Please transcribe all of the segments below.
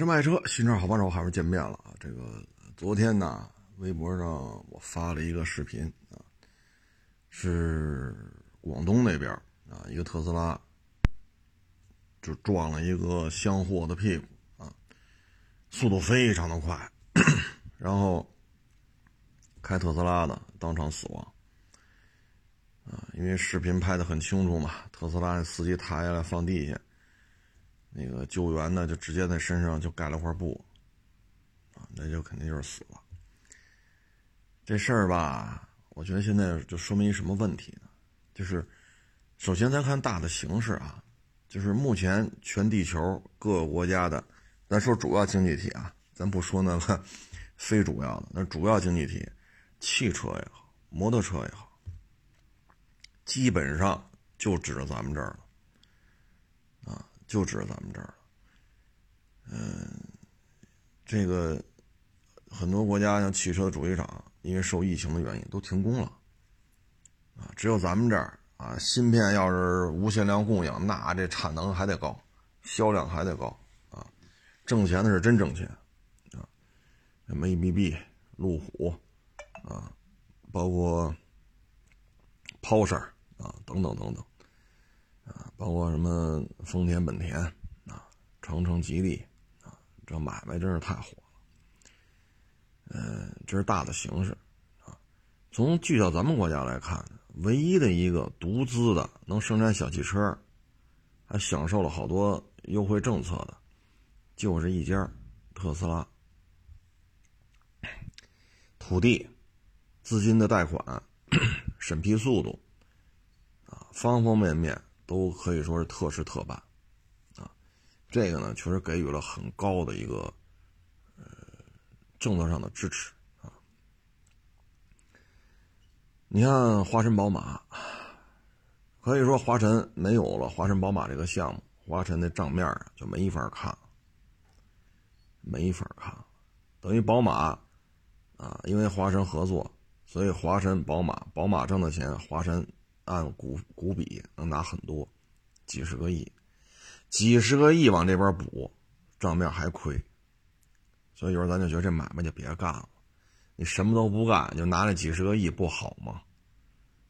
车卖车，新车好帮手，还是见面了啊！这个昨天呢，微博上我发了一个视频啊，是广东那边啊，一个特斯拉就撞了一个厢货的屁股啊，速度非常的快，然后开特斯拉的当场死亡啊，因为视频拍的很清楚嘛，特斯拉司机抬下来放地下。那个救援呢，就直接在身上就盖了块布，啊，那就肯定就是死了。这事儿吧，我觉得现在就说明一什么问题呢？就是首先咱看大的形势啊，就是目前全地球各个国家的，咱说主要经济体啊，咱不说那个非主要的，那主要经济体，汽车也好，摩托车也好，基本上就指着咱们这儿了。就指着咱们这儿了，嗯，这个很多国家像汽车的主机厂，因为受疫情的原因都停工了，啊，只有咱们这儿啊，芯片要是无限量供应，那这产能还得高，销量还得高啊，挣钱的是真挣钱啊，什么 ABB、路虎啊，包括 p o s h e 啊，等等等等。啊，包括什么丰田、本田啊，长城、吉利啊，这买卖真是太火了。嗯，这是大的形势啊。从聚焦咱们国家来看，唯一的一个独资的能生产小汽车，还享受了好多优惠政策的，就是一家特斯拉。土地、资金的贷款、审批速度啊，方方面面。都可以说是特事特办，啊，这个呢确实给予了很高的一个呃政策上的支持啊。你看华晨宝马，可以说华晨没有了华晨宝马这个项目，华晨的账面就没法看，没法看，等于宝马啊，因为华晨合作，所以华晨宝马宝马挣的钱，华晨。按股股比能拿很多，几十个亿，几十个亿往这边补，账面还亏，所以有时候咱就觉得这买卖就别干了。你什么都不干，就拿那几十个亿不好吗？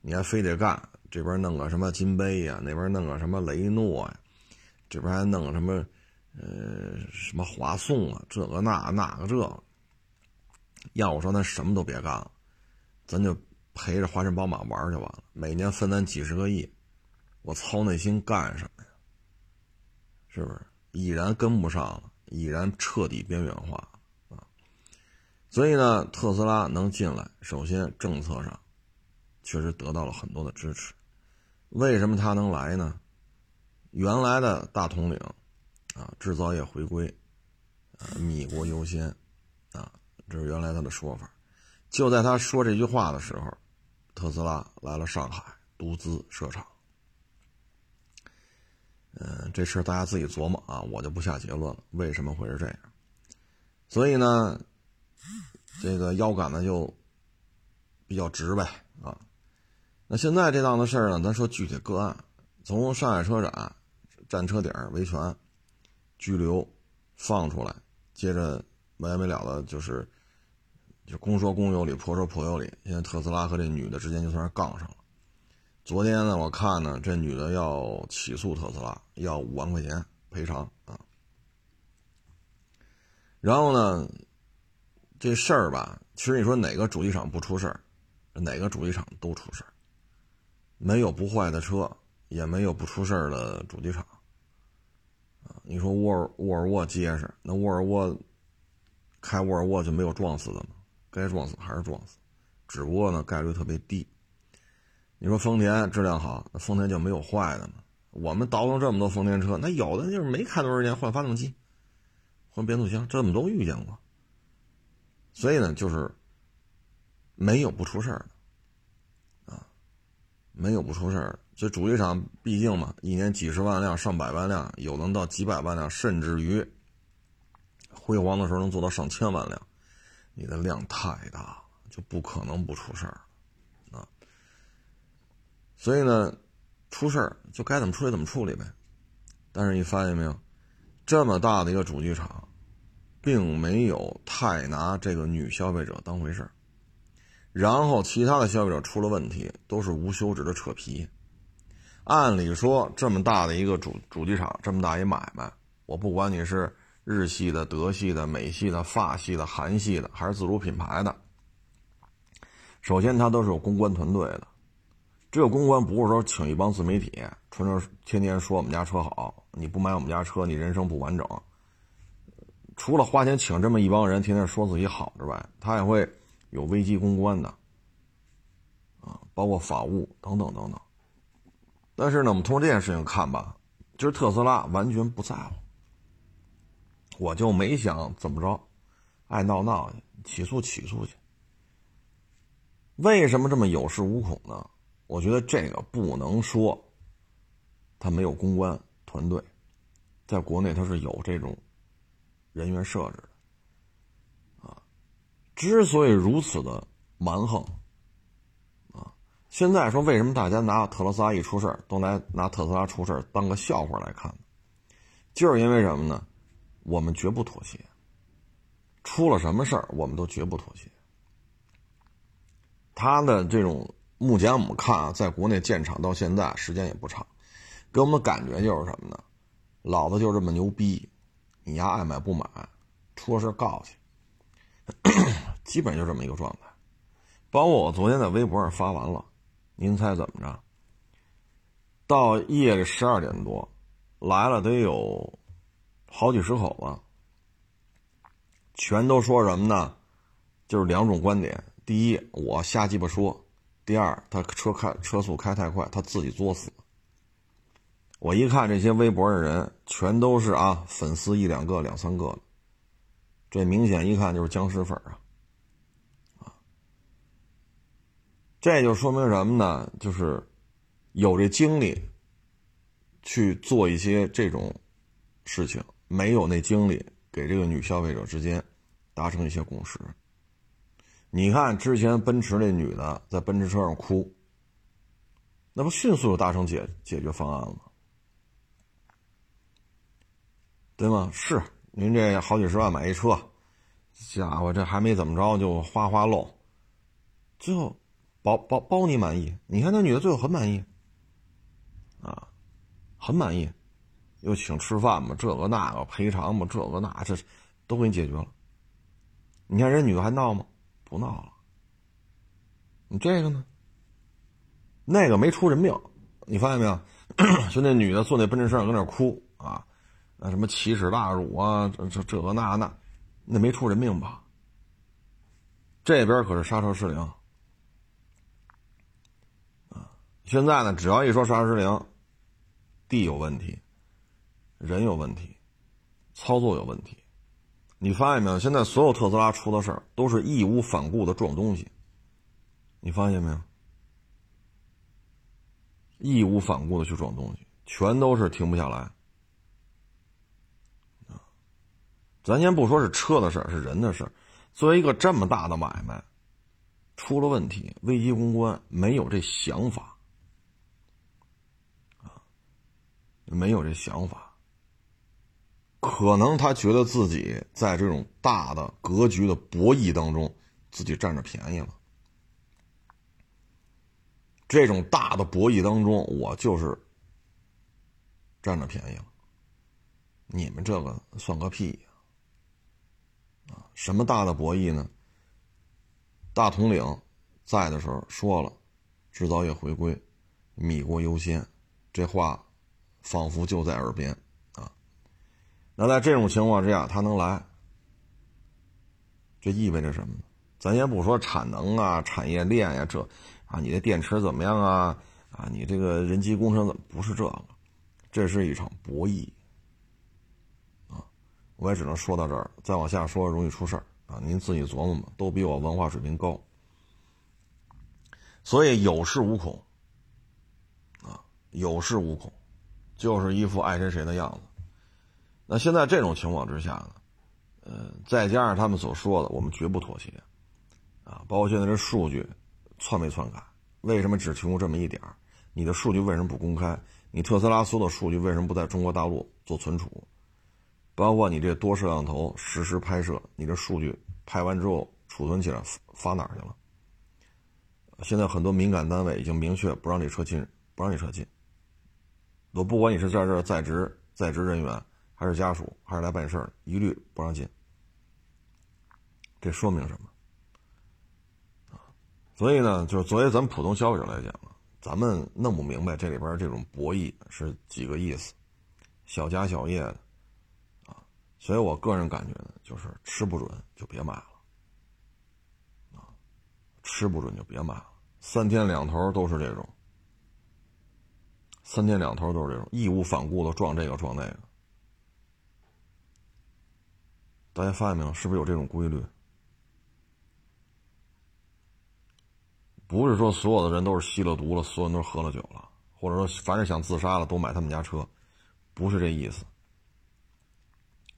你还非得干，这边弄个什么金杯呀，那边弄个什么雷诺呀，这边还弄个什么呃什么华颂啊，这个那那个这。要我说，咱什么都别干了，咱就。陪着华晨宝马玩就完了，每年分咱几十个亿，我操那心干什么呀？是不是？已然跟不上了，已然彻底边缘化啊！所以呢，特斯拉能进来，首先政策上确实得到了很多的支持。为什么他能来呢？原来的大统领啊，制造业回归，啊，米国优先啊，这是原来他的说法。就在他说这句话的时候，特斯拉来了上海，独资设厂。嗯，这事大家自己琢磨啊，我就不下结论了。为什么会是这样？所以呢，这个腰杆呢就比较直呗啊。那现在这档子事儿呢，咱说具体个案，从上海车展站车点维权、拘留、放出来，接着没完没了的，就是。就公说公有理，婆说婆有理。现在特斯拉和这女的之间就算是杠上了。昨天呢，我看呢，这女的要起诉特斯拉，要五万块钱赔偿啊。然后呢，这事儿吧，其实你说哪个主机厂不出事儿，哪个主机厂都出事儿。没有不坏的车，也没有不出事儿的主机厂啊。你说沃尔沃尔沃结实，那沃尔沃开沃尔沃就没有撞死的吗？该撞死还是撞死，只不过呢概率特别低。你说丰田质量好，那丰田就没有坏的吗？我们倒腾这么多丰田车，那有的就是没开多少年换发动机、换变速箱，这么都遇见过。所以呢，就是没有不出事儿的啊，没有不出事儿。这主机厂毕竟嘛，一年几十万辆、上百万辆，有能到几百万辆，甚至于辉煌的时候能做到上千万辆。你的量太大了，就不可能不出事儿，啊，所以呢，出事儿就该怎么处理怎么处理呗。但是你发现没有，这么大的一个主机厂，并没有太拿这个女消费者当回事儿，然后其他的消费者出了问题，都是无休止的扯皮。按理说，这么大的一个主主机厂，这么大一买卖，我不管你是日系的、德系的、美系的、法系的、韩系的，还是自主品牌的，首先它都是有公关团队的。这个公关不是说请一帮自媒体，纯着天天说我们家车好，你不买我们家车，你人生不完整。除了花钱请这么一帮人天天说自己好之外，他也会有危机公关的，啊，包括法务等等等等。但是呢，我们通过这件事情看吧，就是特斯拉完全不在乎，我就没想怎么着，爱闹闹去，起诉起诉去。为什么这么有恃无恐呢？我觉得这个不能说他没有公关团队，在国内他是有这种人员设置的，啊，之所以如此的蛮横。啊现在说为什么大家拿特斯拉一出事都来拿特斯拉出事当个笑话来看，就是因为什么呢？我们绝不妥协。出了什么事儿，我们都绝不妥协。他的这种目前我们看啊，在国内建厂到现在时间也不长，给我们的感觉就是什么呢？老子就这么牛逼，你丫爱买不买，出了事告去，基本就这么一个状态。包括我昨天在微博上发完了。您猜怎么着？到夜里十二点多，来了得有好几十口子，全都说什么呢？就是两种观点：第一，我瞎鸡巴说；第二，他车开车速开太快，他自己作死。我一看这些微博的人，全都是啊，粉丝一两个、两三个的，这明显一看就是僵尸粉啊。这就说明什么呢？就是有这精力去做一些这种事情，没有那精力给这个女消费者之间达成一些共识。你看之前奔驰那女的在奔驰车上哭，那不迅速就达成解解决方案了吗？对吗？是您这好几十万买一车，家伙这还没怎么着就哗哗漏，最后。包包包你满意？你看那女的最后很满意，啊，很满意，又请吃饭嘛，这个那个赔偿嘛，这个那这都给你解决了。你看人女的还闹吗？不闹了。你这个呢？那个没出人命，你发现没有？就那女的坐那奔驰车上搁那哭啊，那什么奇耻大辱啊，这这这个那那，那没出人命吧？这边可是刹车失灵。现在呢，只要一说刹车失灵，地有问题，人有问题，操作有问题，你发现没有？现在所有特斯拉出的事儿都是义无反顾的撞东西，你发现没有？义无反顾的去撞东西，全都是停不下来。咱先不说是车的事儿，是人的事儿。作为一个这么大的买卖，出了问题，危机公关没有这想法。没有这想法，可能他觉得自己在这种大的格局的博弈当中，自己占着便宜了。这种大的博弈当中，我就是占着便宜了。你们这个算个屁呀！啊，什么大的博弈呢？大统领在的时候说了，制造业回归，米国优先，这话。仿佛就在耳边，那在这种情况之下，他能来，这意味着什么呢？咱先不说产能啊、产业链呀，这啊，你的电池怎么样啊？啊，你这个人机工程怎么不是这个？这是一场博弈，啊，我也只能说到这儿，再往下说容易出事儿啊，您自己琢磨吧，都比我文化水平高，所以有恃无恐，啊，有恃无恐。就是一副爱谁谁的样子。那现在这种情况之下呢，呃，再加上他们所说的，我们绝不妥协，啊，包括现在这数据篡没篡改？为什么只提供这么一点？你的数据为什么不公开？你特斯拉所有的数据为什么不在中国大陆做存储？包括你这多摄像头实时拍摄，你这数据拍完之后储存起来发哪儿去了？现在很多敏感单位已经明确不让这车进，不让你车进。我不管你是在这在职在职人员，还是家属，还是来办事儿，一律不让进。这说明什么？啊，所以呢，就是作为咱们普通消费者来讲咱们弄不明白这里边这种博弈是几个意思，小家小业的。所以我个人感觉呢，就是吃不准就别买了，啊，吃不准就别买了。三天两头都是这种，三天两头都是这种，义无反顾的撞这个撞那个。大家发现没有？是不是有这种规律？不是说所有的人都是吸了毒了，所有人都是喝了酒了，或者说凡是想自杀了都买他们家车，不是这意思。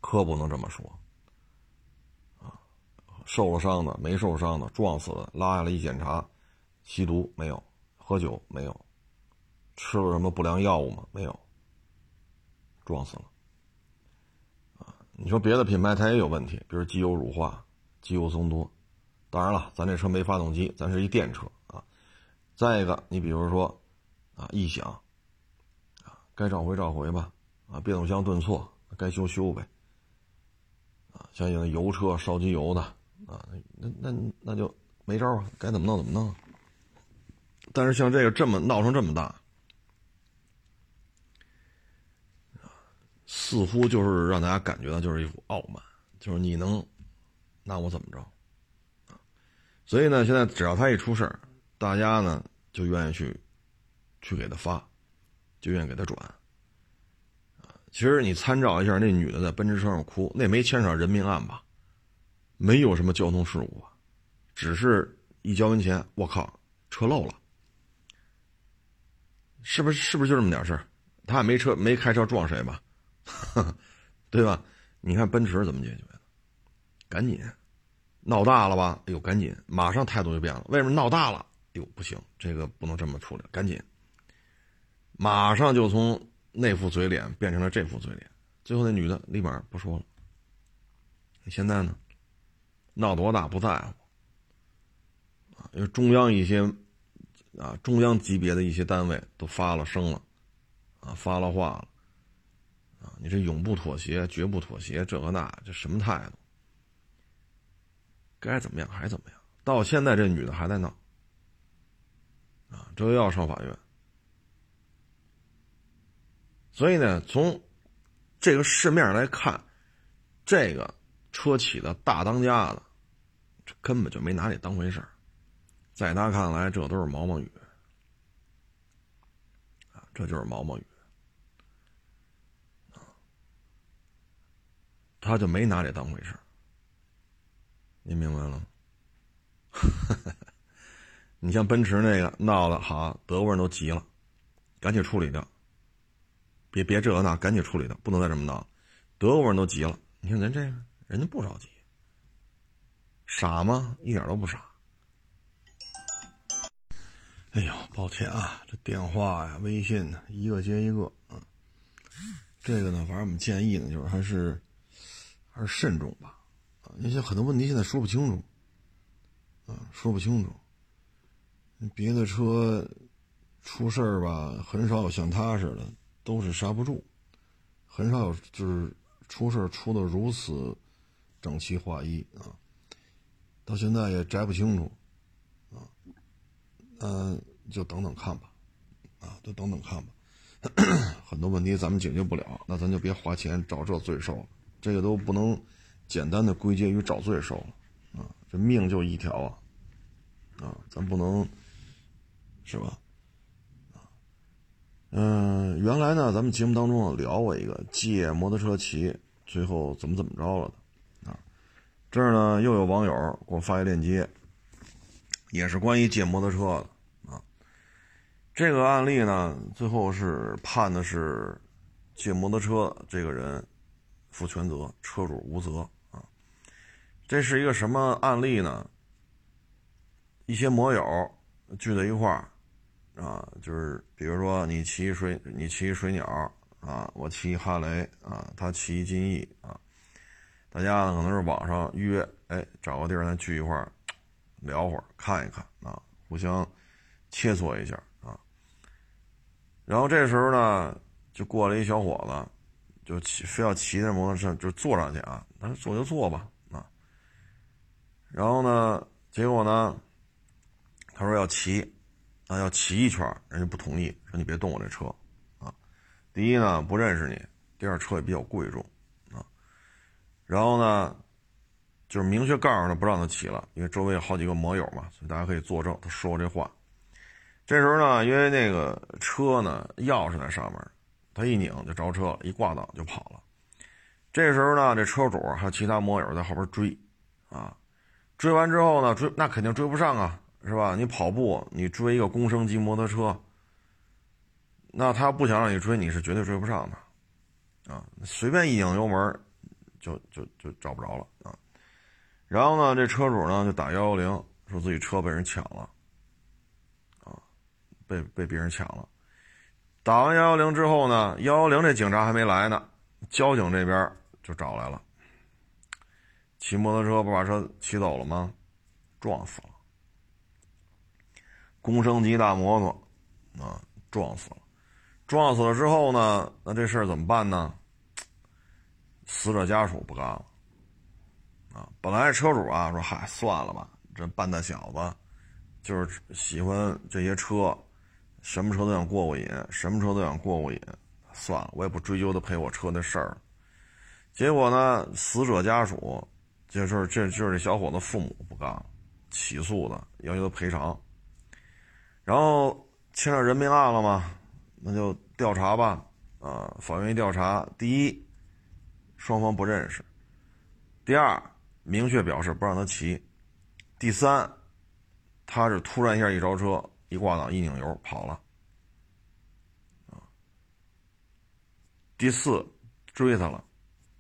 可不能这么说，啊，受了伤的、没受伤的、撞死的，拉下来一检查，吸毒没有，喝酒没有，吃了什么不良药物吗？没有，撞死了，你说别的品牌它也有问题，比如机油乳化、机油增多，当然了，咱这车没发动机，咱是一电车啊。再一个，你比如说，啊，异响，啊，该召回召回吧，啊，变速箱顿挫，该修修呗。啊像有油车烧机油的啊，那那那就没招啊，该怎么弄怎么弄。但是像这个这么闹成这么大，似乎就是让大家感觉到就是一股傲慢，就是你能那我怎么着所以呢，现在只要他一出事儿，大家呢就愿意去去给他发，就愿意给他转。其实你参照一下，那女的在奔驰车上哭，那没牵扯人命案吧？没有什么交通事故？只是一交完钱，我靠，车漏了，是不是？是不是就这么点事儿？他也没车，没开车撞谁吧？对吧？你看奔驰怎么解决的？赶紧，闹大了吧？哎呦，赶紧，马上态度就变了。为什么闹大了？哎呦，不行，这个不能这么处理，赶紧，马上就从。那副嘴脸变成了这副嘴脸，最后那女的立马不说了。现在呢，闹多大不在乎啊，因为中央一些啊中央级别的一些单位都发了声了，啊发了话了，啊你这永不妥协，绝不妥协，这个那这什么态度？该怎么样还怎么样？到现在这女的还在闹，啊这又要上法院。所以呢，从这个市面来看，这个车企的大当家的，这根本就没拿你当回事儿。在他看来，这都是毛毛雨啊，这就是毛毛雨他就没拿这当回事儿。您明白了吗？你像奔驰那个闹的好，德国人都急了，赶紧处理掉。别别这那，赶紧处理掉，不能再这么闹。德国人都急了，你看咱这个，人家不着急，傻吗？一点都不傻。哎呦，抱歉啊，这电话呀、微信呢，一个接一个啊。这个呢，反正我们建议呢，就是还是还是慎重吧。啊，那些很多问题现在说不清楚，啊，说不清楚。别的车出事儿吧，很少有像他似的。都是刹不住，很少有就是出事儿出的如此整齐划一啊！到现在也摘不清楚啊，嗯，就等等看吧，啊，就等等看吧。很多问题咱们解决不了，那咱就别花钱找这罪受了。这个都不能简单的归结于找罪受了啊！这命就一条啊，啊，咱不能是吧？嗯，原来呢，咱们节目当中聊过一个借摩托车骑，最后怎么怎么着了的啊？这儿呢又有网友给我发一链接，也是关于借摩托车的啊。这个案例呢，最后是判的是借摩托车这个人负全责，车主无责啊。这是一个什么案例呢？一些摩友聚在一块儿。啊，就是比如说你骑水，你骑水鸟啊，我骑哈雷啊，他骑金翼啊，大家呢可能是网上约，哎，找个地儿咱聚一块儿聊会儿，看一看啊，互相切磋一下啊。然后这时候呢，就过来一小伙子，就骑非要骑着摩托车就坐上去啊，他说坐就坐吧啊。然后呢，结果呢，他说要骑。啊，要骑一圈，人家不同意，说你别动我这车，啊，第一呢不认识你，第二车也比较贵重，啊，然后呢，就是明确告诉他不让他骑了，因为周围有好几个摩友嘛，所以大家可以作证，他说过这话。这时候呢，因为那个车呢钥匙在上面，他一拧就着车，一挂档就跑了。这时候呢，这车主还有其他摩友在后边追，啊，追完之后呢，追那肯定追不上啊。是吧？你跑步，你追一个公升级摩托车，那他不想让你追，你是绝对追不上的，啊！随便一拧油门，就就就找不着了啊！然后呢，这车主呢就打幺幺零，说自己车被人抢了，啊，被被别人抢了。打完幺幺零之后呢，幺幺零这警察还没来呢，交警这边就找来了。骑摩托车不把车骑走了吗？撞死了。公升级大摩托，啊，撞死了！撞死了之后呢？那这事儿怎么办呢？死者家属不干了，啊，本来车主啊说：“嗨，算了吧，这半大小子，就是喜欢这些车，什么车都想过过瘾，什么车都想过过瘾，算了，我也不追究他赔我车的事儿。”结果呢，死者家属就是这就是这小伙子父母不干了，起诉的，要求他赔偿。然后牵扯人命案了嘛，那就调查吧。啊，法院一调查，第一，双方不认识；第二，明确表示不让他骑；第三，他是突然一下一着车，一挂档一拧油跑了。啊，第四，追他了；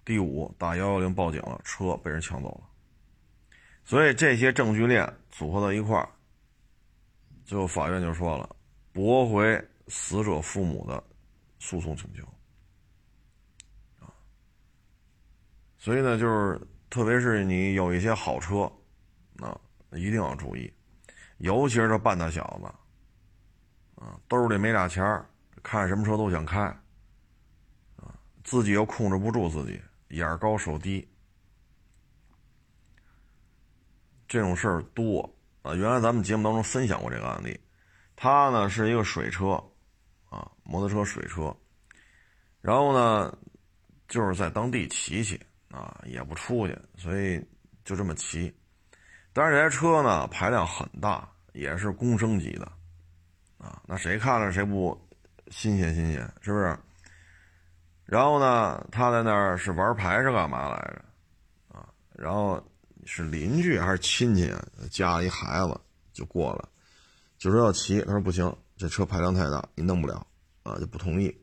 第五，打幺幺零报警了，车被人抢走了。所以这些证据链组合到一块儿。最后，法院就说了，驳回死者父母的诉讼请求。啊，所以呢，就是特别是你有一些好车，啊，一定要注意，尤其是这半大小子，啊，兜里没俩钱儿，看什么车都想开，啊，自己又控制不住自己，眼高手低，这种事儿多。啊，原来咱们节目当中分享过这个案例，他呢是一个水车，啊，摩托车水车，然后呢就是在当地骑骑，啊，也不出去，所以就这么骑。但是这台车呢排量很大，也是公升级的，啊，那谁看了谁不新鲜新鲜，是不是？然后呢，他在那儿是玩牌是干嘛来着？啊，然后。是邻居还是亲戚？家里孩子就过来，就说要骑。他说不行，这车排量太大，你弄不了啊，就不同意。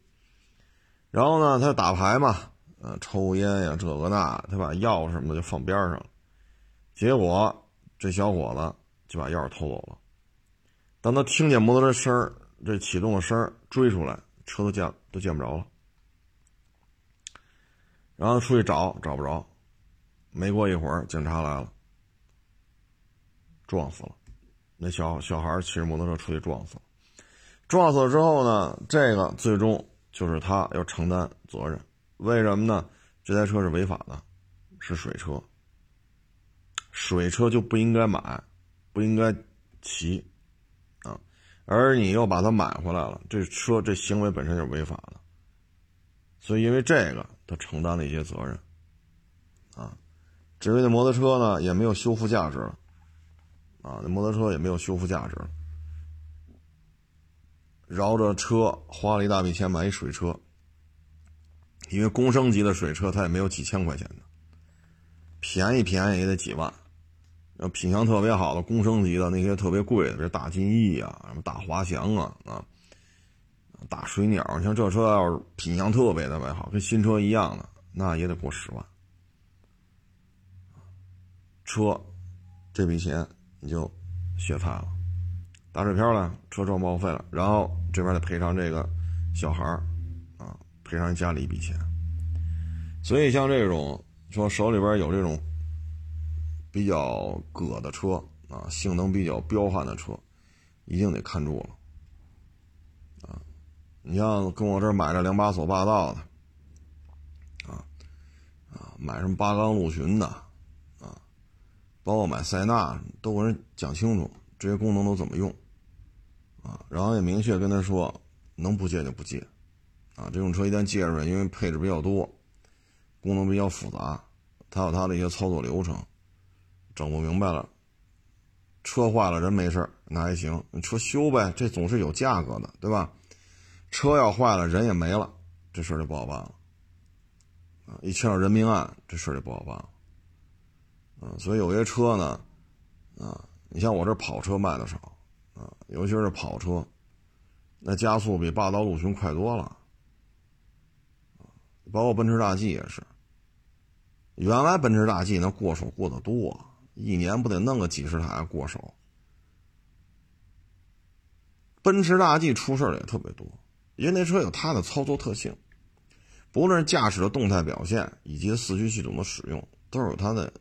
然后呢，他打牌嘛，呃，抽烟呀，这个那，他把钥匙什么的就放边上了。结果这小伙子就把钥匙偷走了。当他听见摩托车声这启动的声追出来，车都见都见不着了。然后出去找，找不着。没过一会儿，警察来了，撞死了。那小小孩骑着摩托车出去撞死了。撞死了之后呢，这个最终就是他要承担责任。为什么呢？这台车是违法的，是水车。水车就不应该买，不应该骑。而你又把它买回来了，这车这行为本身就是违法的。所以因为这个，他承担了一些责任啊。至于那摩托车呢，也没有修复价值了，啊，那摩托车也没有修复价值了。绕着车花了一大笔钱买一水车，因为公升级的水车它也没有几千块钱的，便宜便宜也得几万。要品相特别好的公升级的那些特别贵的，比如大金翼啊、什么大滑翔啊、啊大水鸟，像这车要是品相特别特别好，跟新车一样的，那也得过十万。车，这笔钱你就血菜了，打水漂了，车撞报废了，然后这边得赔偿这个小孩啊，赔偿家里一笔钱。所以像这种说手里边有这种比较葛的车啊，性能比较彪悍的车，一定得看住了啊！你像跟我这儿买这两把锁霸道的啊啊。买什么八缸陆巡的，啊，包括买塞纳，都跟人讲清楚这些功能都怎么用，啊，然后也明确跟他说，能不借就不借，啊，这种车一旦借出来，因为配置比较多，功能比较复杂，它有它的一些操作流程，整不明白了，车坏了人没事那还行，你车修呗，这总是有价格的，对吧？车要坏了人也没了，这事就不好办了。一牵到人命案，这事就不好办了。啊，所以有些车呢，啊，你像我这跑车卖的少，啊，尤其是跑车，那加速比霸道、陆巡快多了。包括奔驰大 G 也是。原来奔驰大 G 那过手过得多，一年不得弄个几十台过手。奔驰大 G 出事儿也特别多，因为那车有它的操作特性。不论是驾驶的动态表现，以及四驱系统的使用，都是有它的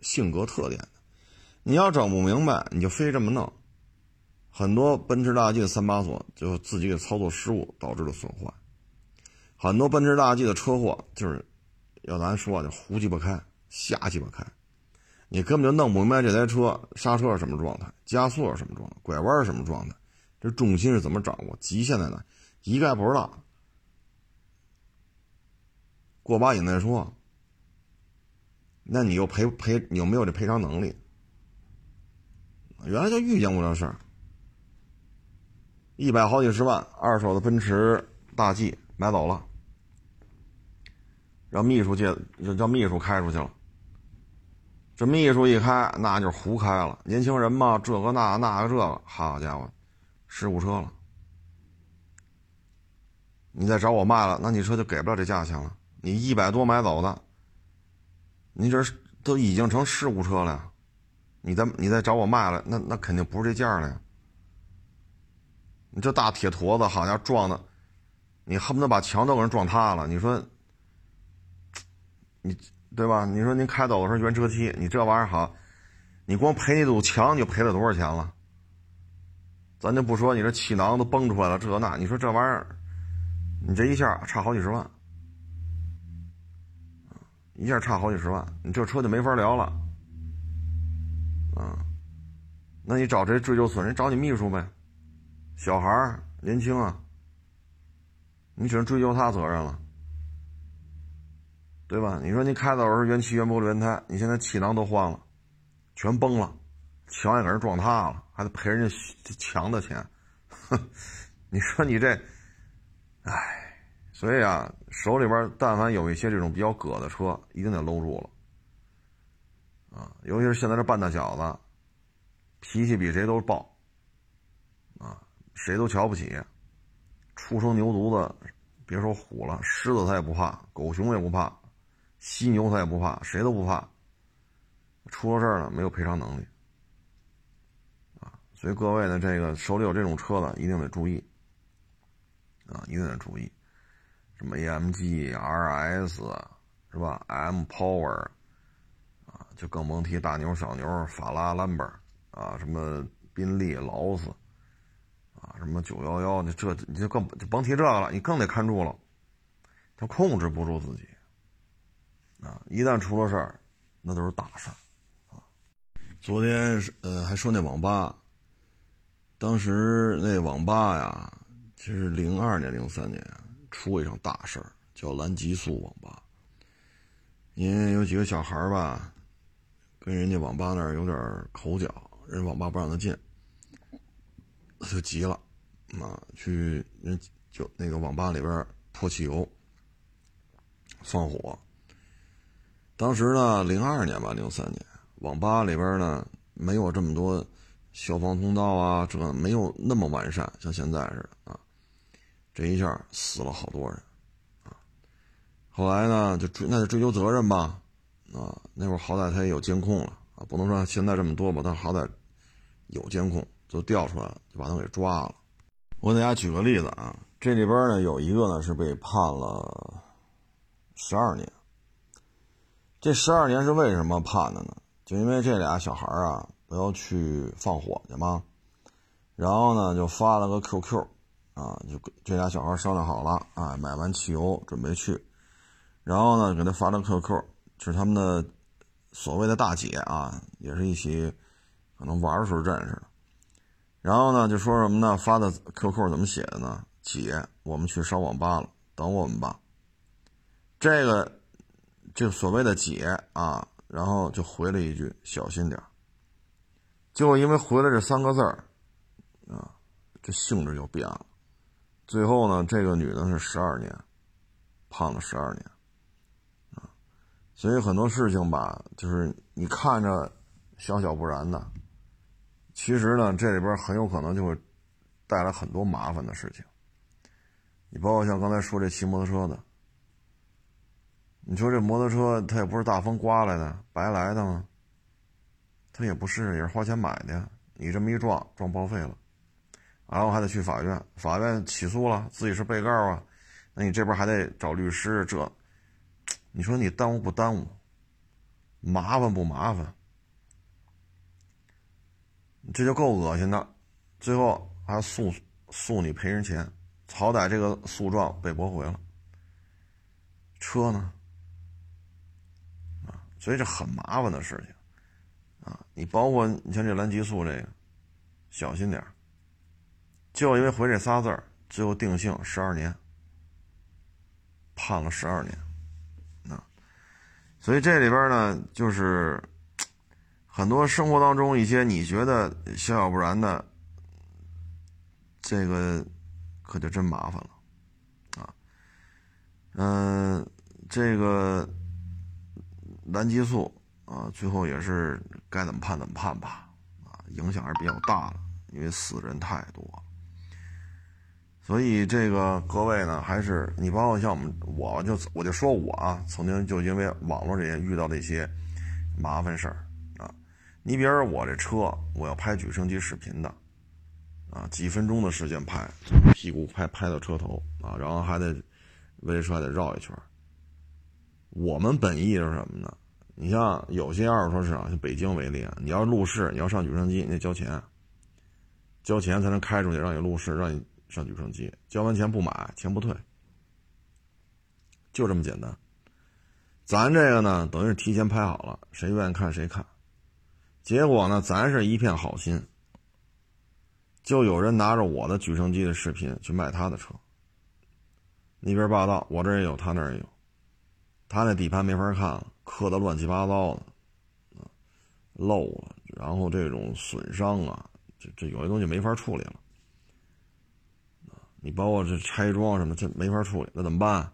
性格特点的。你要整不明白，你就非这么弄。很多奔驰大 G 的三把锁就自己给操作失误导致的损坏。很多奔驰大 G 的车祸就是，要咱说就胡鸡巴开，瞎鸡巴开，你根本就弄不明白这台车刹车是什么状态，加速是什么状态，拐弯是什么状态，这重心是怎么掌握，极限在哪，一概不知道。过把瘾再说，那你又赔赔，你有没有这赔偿能力？原来就遇见过这事儿，一百好几十万二手的奔驰大 G 买走了，让秘书借，让秘书开出去了。这秘书一开，那就胡开了。年轻人嘛，这个那那个这个，好家伙，事故车了。你再找我卖了，那你车就给不了这价钱了。你一百多买走的，你这都已经成事故车了，你再你再找我卖了，那那肯定不是这价了呀。你这大铁坨子，好家伙撞的，你恨不得把墙都给人撞塌了。你说，你对吧？你说您开走的时候原车漆，你这玩意儿好，你光赔那堵墙就赔了多少钱了？咱就不说你这气囊都崩出来了，这那，你说这玩意儿，你这一下差好几十万。一下差好几十万，你这车就没法聊了，啊，那你找谁追究损人？找你秘书呗，小孩年轻啊，你只能追究他责任了，对吧？你说你开的时候原漆原玻璃轮胎，你现在气囊都换了，全崩了，墙也给人撞塌了，还得赔人家墙的钱，哼，你说你这，唉。所以啊，手里边但凡有一些这种比较葛的车，一定得搂住了，啊，尤其是现在这半大小子，脾气比谁都暴，啊，谁都瞧不起，初生牛犊子，别说虎了，狮子他也不怕，狗熊也不怕，犀牛他也不怕，谁都不怕，出了事儿了没有赔偿能力，啊，所以各位呢，这个手里有这种车的，一定得注意，啊，一定得注意。什么 AMG、RS 是吧？M Power 啊，就更甭提大牛、小牛、法拉、兰博啊，什么宾利、劳斯。啊，什么九幺幺，你这你就更就甭提这个了，你更得看住了，他控制不住自己啊！一旦出了事儿，那都是大事儿啊！昨天是呃，还说那网吧，当时那网吧呀，其实零二年、零三年。出过一场大事儿，叫蓝极速网吧。因为有几个小孩儿吧，跟人家网吧那儿有点口角，人网吧不让他进，就急了，啊，去人就那个网吧里边泼汽油、放火。当时呢，零二年吧，零三年，网吧里边呢没有这么多消防通道啊，这个没有那么完善，像现在似的啊。这一下死了好多人，啊，后来呢就追那就追究责任吧，啊，那会儿好歹他也有监控了啊，不能说现在这么多吧，但好歹有监控，就调出来了，就把他给抓了。我给大家举个例子啊，这里边呢有一个呢是被判了十二年。这十二年是为什么判的呢？就因为这俩小孩啊，不要去放火去吗，然后呢就发了个 QQ，啊，就这俩小孩商量好了啊，买完汽油准备去，然后呢给他发了 QQ，是他们的所谓的大姐啊，也是一起可能玩的时候认识的，然后呢就说什么呢？发的 QQ 怎么写的呢？姐，我们去烧网吧了，等我们吧。这个。这所谓的姐啊，然后就回了一句“小心点就因为回了这三个字儿，啊，这性质就变了。最后呢，这个女的是十二年，胖了十二年，啊，所以很多事情吧，就是你看着小小不然的，其实呢，这里边很有可能就会带来很多麻烦的事情。你包括像刚才说这骑摩托车的。你说这摩托车，它也不是大风刮来的，白来的吗？它也不是，也是花钱买的呀。你这么一撞，撞报废了，然后还得去法院，法院起诉了，自己是被告啊。那你这边还得找律师，这，你说你耽误不耽误？麻烦不麻烦？这就够恶心的，最后还诉诉你赔人钱，好歹这个诉状被驳回了。车呢？所以这很麻烦的事情，啊，你包括你像这蓝激素这个，小心点就因为回这仨字儿，最后定性十二年，判了十二年，啊，所以这里边呢，就是 很多生活当中一些你觉得小小不然的，这个可就真麻烦了，啊，嗯，这个。蓝激素啊，最后也是该怎么判怎么判吧，啊，影响还是比较大的，因为死人太多。所以这个各位呢，还是你包括像我们，我就我就说我啊，曾经就因为网络这些遇到的一些麻烦事儿啊。你比如我这车，我要拍举升机视频的，啊，几分钟的时间拍，屁股拍拍到车头啊，然后还得围车还得绕一圈。我们本意是什么呢？你像有些二手车市场，像北京为例，你要路试，你要上举升机，你得交钱，交钱才能开出去，让你路试，让你上举升机。交完钱不买，钱不退，就这么简单。咱这个呢，等于是提前拍好了，谁愿意看谁看。结果呢，咱是一片好心，就有人拿着我的举升机的视频去卖他的车。你比如霸道，我这也有，他那也有。他那底盘没法看了，磕的乱七八糟的，啊，漏了，然后这种损伤啊，这这有些东西没法处理了，啊，你包括这拆装什么，这没法处理，那怎么办？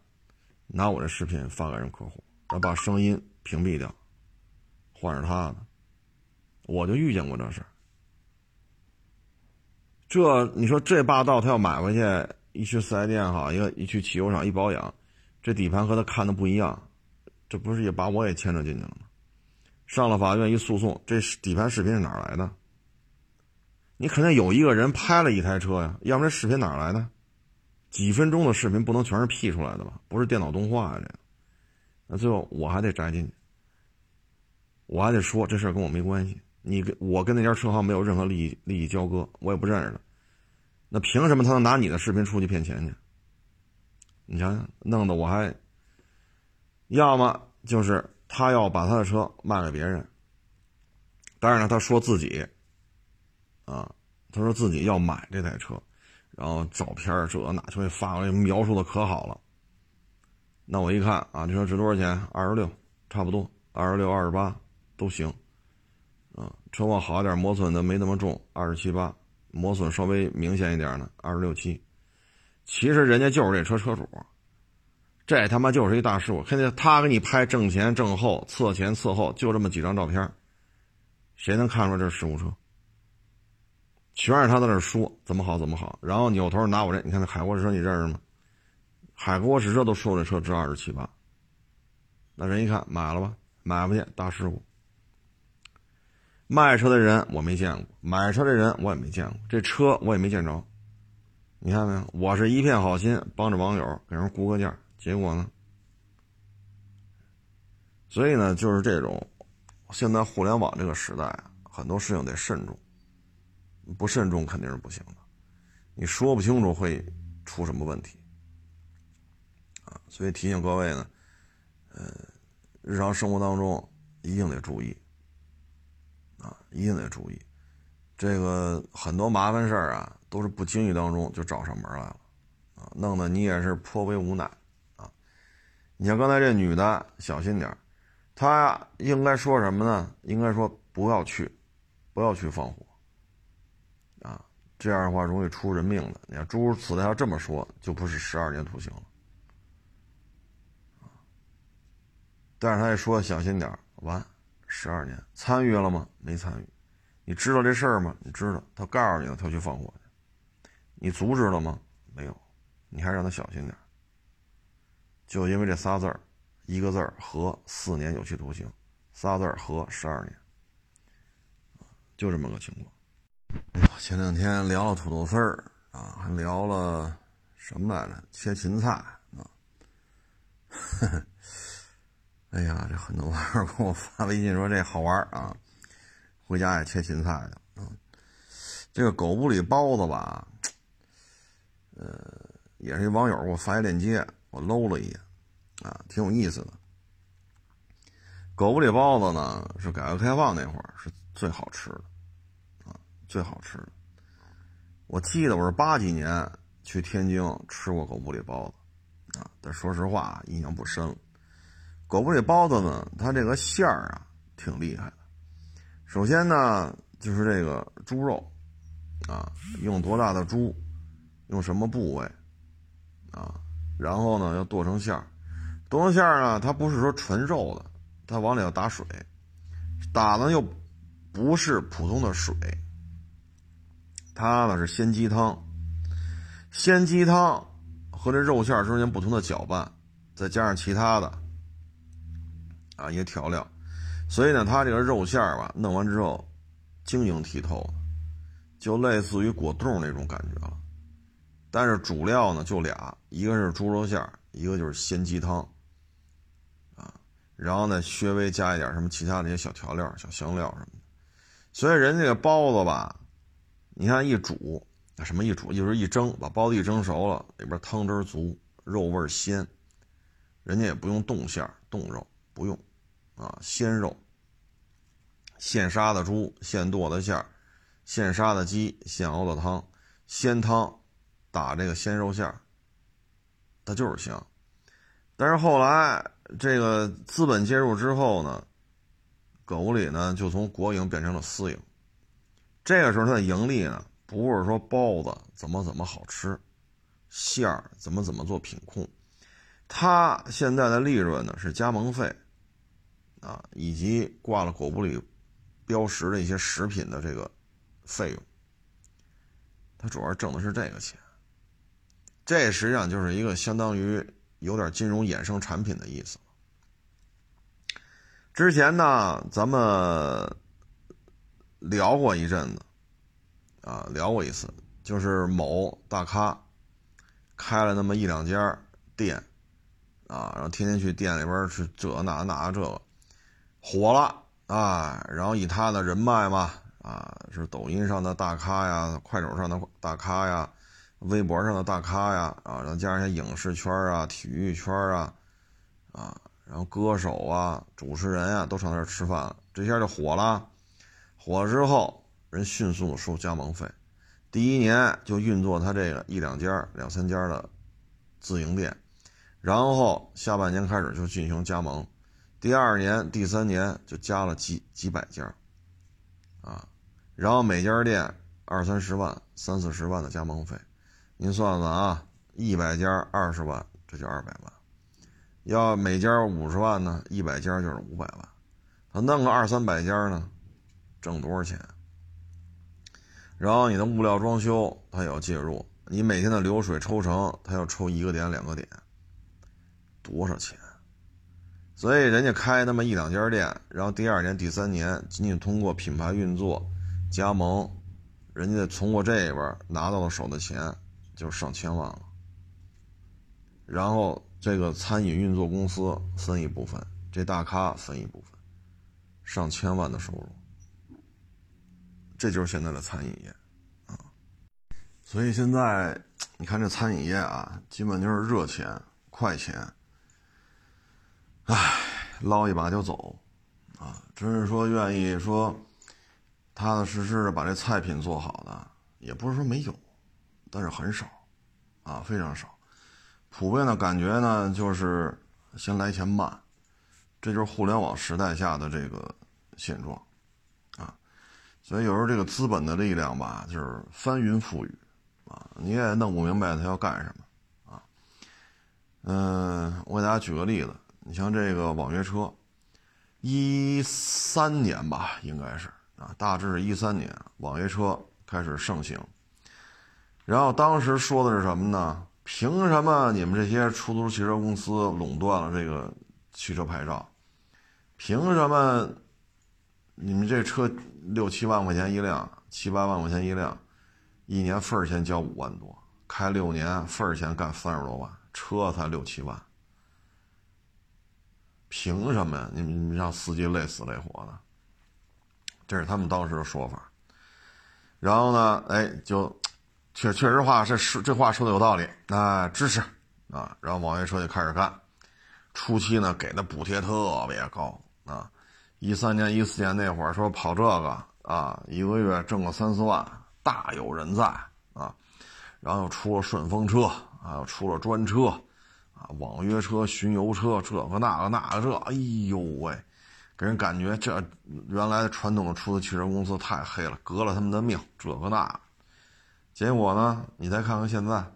拿我这视频发给人客户，然后把声音屏蔽掉，换成他的，我就遇见过这事这你说这霸道，他要买回去，一去四 S 店哈，一个一去汽油厂一保养，这底盘和他看的不一样。这不是也把我也牵扯进去了吗？上了法院一诉讼，这底盘视频是哪来的？你肯定有一个人拍了一台车呀，要不然视频哪来的？几分钟的视频不能全是 P 出来的吧？不是电脑动画呀，这。那最后我还得摘进去，我还得说这事儿跟我没关系。你跟我跟那家车行没有任何利益利益交割，我也不认识他。那凭什么他能拿你的视频出去骗钱去？你想想，弄得我还。要么就是他要把他的车卖给别人，当然了，他说自己，啊，他说自己要买这台车，然后照片这那就会发过来，描述的可好了。那我一看啊，这车值多少钱？二十六，差不多，二十六、二十八都行，啊，车况好一点，磨损的没那么重，二十七八，磨损稍微明显一点的，二十六七。其实人家就是这车车主。这他妈就是一大事故！看见他给你拍正前、正后、侧前、侧后，就这么几张照片，谁能看出这是事故车？全是他在那说怎么好怎么好，然后扭头拿我这，你看那海沃士车你认识吗？海阔试车都说这车值二十七八，那人一看买了吧，买不见，大事故。卖车的人我没见过，买车的人我也没见过，这车我也没见着，你看没有？我是一片好心，帮着网友给人估个价，结果呢？所以呢，就是这种，现在互联网这个时代啊，很多事情得慎重，不慎重肯定是不行的。你说不清楚会出什么问题啊，所以提醒各位呢，呃，日常生活当中一定得注意啊，一定得注意。这个很多麻烦事儿啊，都是不经意当中就找上门来了啊，弄得你也是颇为无奈。你像刚才这女的，小心点儿。他应该说什么呢？应该说不要去，不要去放火，啊，这样的话容易出人命的。你看诸如此类，要这么说，就不是十二年徒刑了，但是他也说小心点完，十二年参与了吗？没参与。你知道这事儿吗？你知道。他告诉你了，他去放火去，你阻止了吗？没有。你还让他小心点就因为这仨字儿。一个字儿和四年有期徒刑，仨字儿和十二年，就这么个情况。前两天聊了土豆丝儿啊，还聊了什么来着？切芹菜啊。哎呀，这很多网友给我发微信说这好玩啊，回家也切芹菜的啊。这个狗不理包子吧，呃，也是一网友给我发一链接，我搂了一眼。啊，挺有意思的。狗不理包子呢，是改革开放那会儿是最好吃的，啊，最好吃的。我记得我是八几年去天津吃过狗不理包子，啊，但说实话印象不深了。狗不理包子呢，它这个馅儿啊挺厉害的。首先呢，就是这个猪肉，啊，用多大的猪，用什么部位，啊，然后呢要剁成馅儿。剁成馅儿呢，它不是说纯肉的，它往里要打水，打的又不是普通的水，它呢是鲜鸡汤，鲜鸡汤和这肉馅儿中间不同的搅拌，再加上其他的啊一些调料，所以呢，它这个肉馅儿吧，弄完之后晶莹剔透的，就类似于果冻那种感觉了。但是主料呢就俩，一个是猪肉馅儿，一个就是鲜鸡汤。啊然后呢，稍微加一点什么其他的一些小调料、小香料什么的。所以人家包子吧，你看一煮，什么一煮，就是一蒸，把包子一蒸熟了，里边汤汁足，肉味鲜。人家也不用冻馅冻肉不用，啊，鲜肉，现杀的猪，现剁的馅儿，现杀的鸡，现熬的汤，鲜汤打这个鲜肉馅儿，它就是香。但是后来。这个资本介入之后呢，狗不理呢就从国营变成了私营。这个时候它的盈利呢，不是说包子怎么怎么好吃，馅儿怎么怎么做品控，它现在的利润呢是加盟费，啊，以及挂了狗不理标识的一些食品的这个费用。它主要挣的是这个钱。这实际上就是一个相当于。有点金融衍生产品的意思。之前呢，咱们聊过一阵子，啊，聊过一次，就是某大咖开了那么一两家店，啊，然后天天去店里边去这那那这个，火了啊，然后以他的人脉嘛，啊，是抖音上的大咖呀，快手上的大咖呀。微博上的大咖呀，啊，然后加上一些影视圈啊、体育圈啊，啊，然后歌手啊、主持人啊，都上那儿吃饭了，这下就火了。火了之后，人迅速收加盟费，第一年就运作他这个一两家、两三家的自营店，然后下半年开始就进行加盟，第二年、第三年就加了几几百家，啊，然后每家店二三十万、三四十万的加盟费。您算算啊，一百家二十万，这就二百万；要每家五十万呢，一百家就是五百万。他弄个二三百家呢，挣多少钱？然后你的物料装修他也要介入，你每天的流水抽成他要抽一个点两个点，多少钱？所以人家开那么一两家店，然后第二年、第三年仅仅通过品牌运作、加盟，人家通过这边拿到了手的钱。就上千万了。然后这个餐饮运作公司分一部分，这大咖分一部分，上千万的收入，这就是现在的餐饮业啊。所以现在你看这餐饮业啊，基本就是热钱、快钱，唉，捞一把就走啊。真是说愿意说踏踏实实的把这菜品做好的，也不是说没有，但是很少啊，非常少。普遍的感觉呢，就是先来钱慢，这就是互联网时代下的这个现状，啊，所以有时候这个资本的力量吧，就是翻云覆雨，啊，你也弄不明白他要干什么，啊，嗯，我给大家举个例子，你像这个网约车，一三年吧，应该是啊，大致是一三年，网约车开始盛行，然后当时说的是什么呢？凭什么你们这些出租汽车公司垄断了这个汽车牌照？凭什么你们这车六七万块钱一辆，七八万块钱一辆，一年份儿钱交五万多，开六年份儿钱干三十多万，车才六七万，凭什么呀？你们让司机累死累活的？这是他们当时的说法。然后呢，哎，就。确确实话，这是这话说的有道理，那支持啊，然后网约车就开始干，初期呢给的补贴特别高啊，一三年、一四年那会儿说跑这个啊，一个月挣个三四万，大有人在啊，然后又出了顺风车啊，又出了专车啊，网约车、巡游车，这个那个那个这，哎呦喂，给人感觉这原来传统的出租汽车公司太黑了，革了他们的命，这个那个。结果呢？你再看看现在，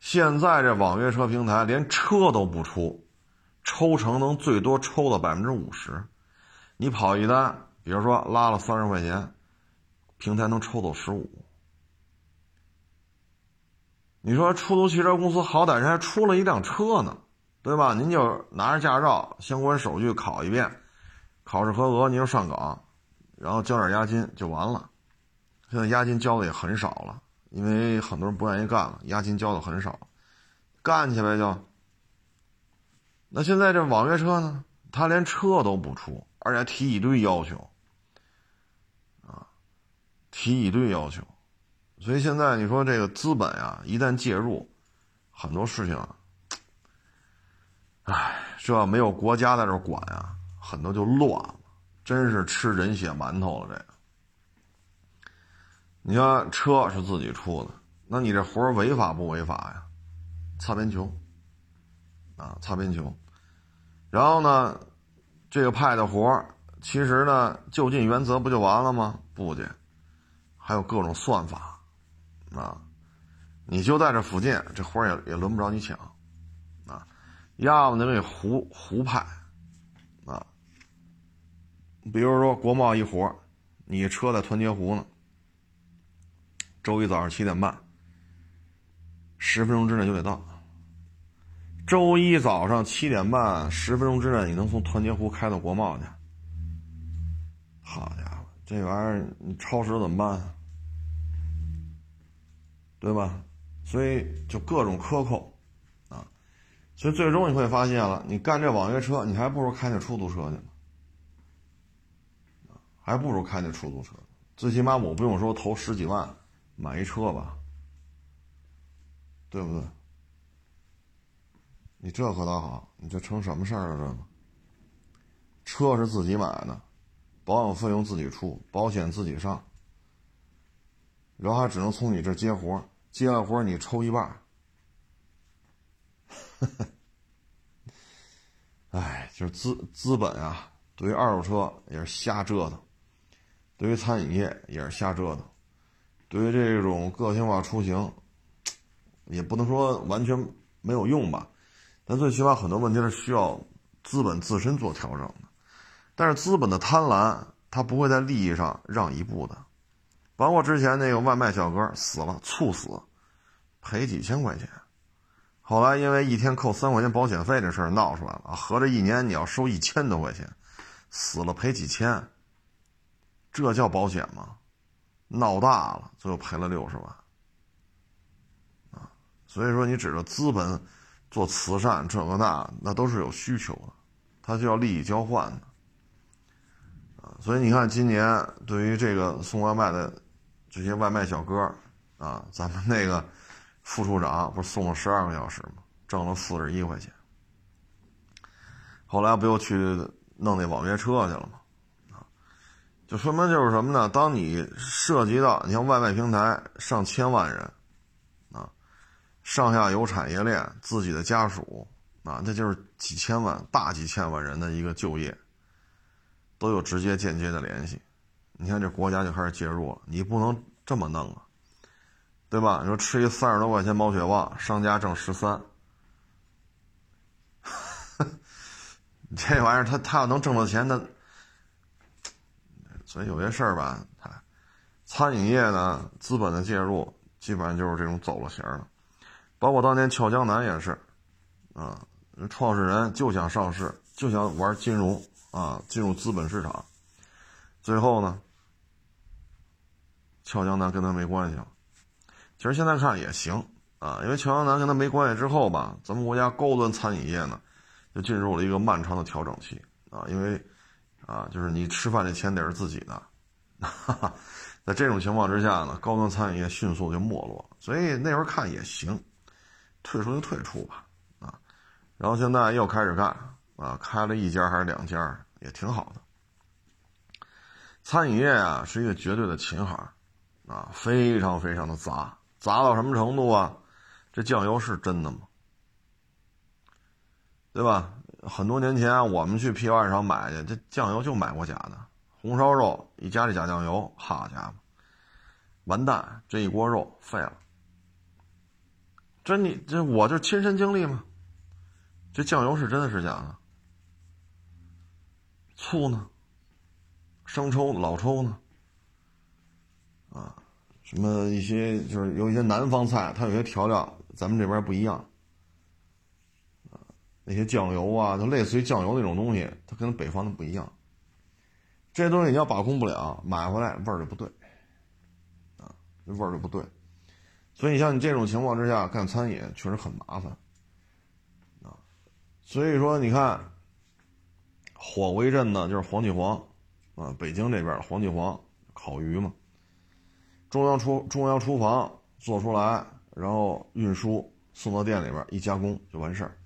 现在这网约车平台连车都不出，抽成能最多抽到百分之五十。你跑一单，比如说拉了三十块钱，平台能抽走十五。你说出租汽车公司好歹人还出了一辆车呢，对吧？您就拿着驾照，相关手续考一遍，考试合格，您就上岗，然后交点押金就完了。现在押金交的也很少了，因为很多人不愿意干了，押金交的很少，干去呗就。那现在这网约车呢，他连车都不出，而且还提一堆要求，啊，提一堆要求，所以现在你说这个资本啊，一旦介入，很多事情啊，哎，这没有国家在这管啊，很多就乱了，真是吃人血馒头了这个。你看车是自己出的，那你这活儿违法不违法呀？擦边球，啊，擦边球。然后呢，这个派的活儿，其实呢，就近原则不就完了吗？不的，还有各种算法，啊，你就在这附近，这活儿也也轮不着你抢，啊，要么那胡胡派，啊，比如说国贸一活儿，你车在团结湖呢。周一早上七点半，十分钟之内就得到。周一早上七点半，十分钟之内你能从团结湖开到国贸去？好家伙，这玩意儿你超时怎么办？对吧？所以就各种克扣啊！所以最终你会发现了，你干这网约车，你还不如开那出租车去呢，还不如开那出租车。最起码我不用说投十几万。买一车吧，对不对？你这可倒好，你这成什么事儿了？这车是自己买的，保养费用自己出，保险自己上，然后还只能从你这接活，接完活你抽一半。哎，就是资资本啊，对于二手车也是瞎折腾，对于餐饮业也是瞎折腾。对于这种个性化出行，也不能说完全没有用吧，但最起码很多问题是需要资本自身做调整的。但是资本的贪婪，他不会在利益上让一步的。包括之前那个外卖小哥死了，猝死，赔几千块钱。后来因为一天扣三块钱保险费这事儿闹出来了，合着一年你要收一千多块钱，死了赔几千，这叫保险吗？闹大了，最后赔了六十万。啊所以说，你指着资本做慈善这个那，那都是有需求的，它就要利益交换的啊。所以你看，今年对于这个送外卖的这些外卖小哥啊，咱们那个副处长不是送了十二个小时吗？挣了四十一块钱。后来不又去弄那网约车去了吗？就说明就是什么呢？当你涉及到你像外卖平台上千万人。啊上下游产业链，自己的家属啊，那就是几千万、大几千万人的一个就业，都有直接间接的联系。你看这国家就开始介入了，你不能这么弄啊，对吧？你说吃一三十多块钱毛血旺，商家挣十三，这玩意儿他他要能挣到钱，那所以有些事儿吧，他餐饮业呢，资本的介入基本上就是这种走了形了。包括当年俏江南也是，啊，创始人就想上市，就想玩金融啊，进入资本市场，最后呢，俏江南跟他没关系了。其实现在看也行啊，因为俏江南跟他没关系之后吧，咱们国家高端餐饮业呢，就进入了一个漫长的调整期啊，因为啊，就是你吃饭的钱得是自己的，哈 哈在这种情况之下呢，高端餐饮业迅速就没落，所以那会儿看也行。退出就退出吧，啊，然后现在又开始干啊，开了一家还是两家，也挺好的。餐饮业啊是一个绝对的琴行，啊，非常非常的杂，杂到什么程度啊？这酱油是真的吗？对吧？很多年前我们去批发市场买去，这酱油就买过假的。红烧肉一加这假酱油，好家伙，完蛋，这一锅肉废了。这你这我就亲身经历嘛，这酱油是真的是假的？醋呢？生抽、老抽呢？啊，什么一些就是有一些南方菜，它有些调料咱们这边不一样。那些酱油啊，它类似于酱油那种东西，它跟北方的不一样。这些东西你要把控不了，买回来味儿就不对，啊，味儿就不对。所以，像你这种情况之下干餐饮确实很麻烦，啊，所以说你看，火为镇呢，就是黄记煌，啊，北京这边黄记煌烤鱼嘛，中央厨中央厨房做出来，然后运输送到店里边一加工就完事儿，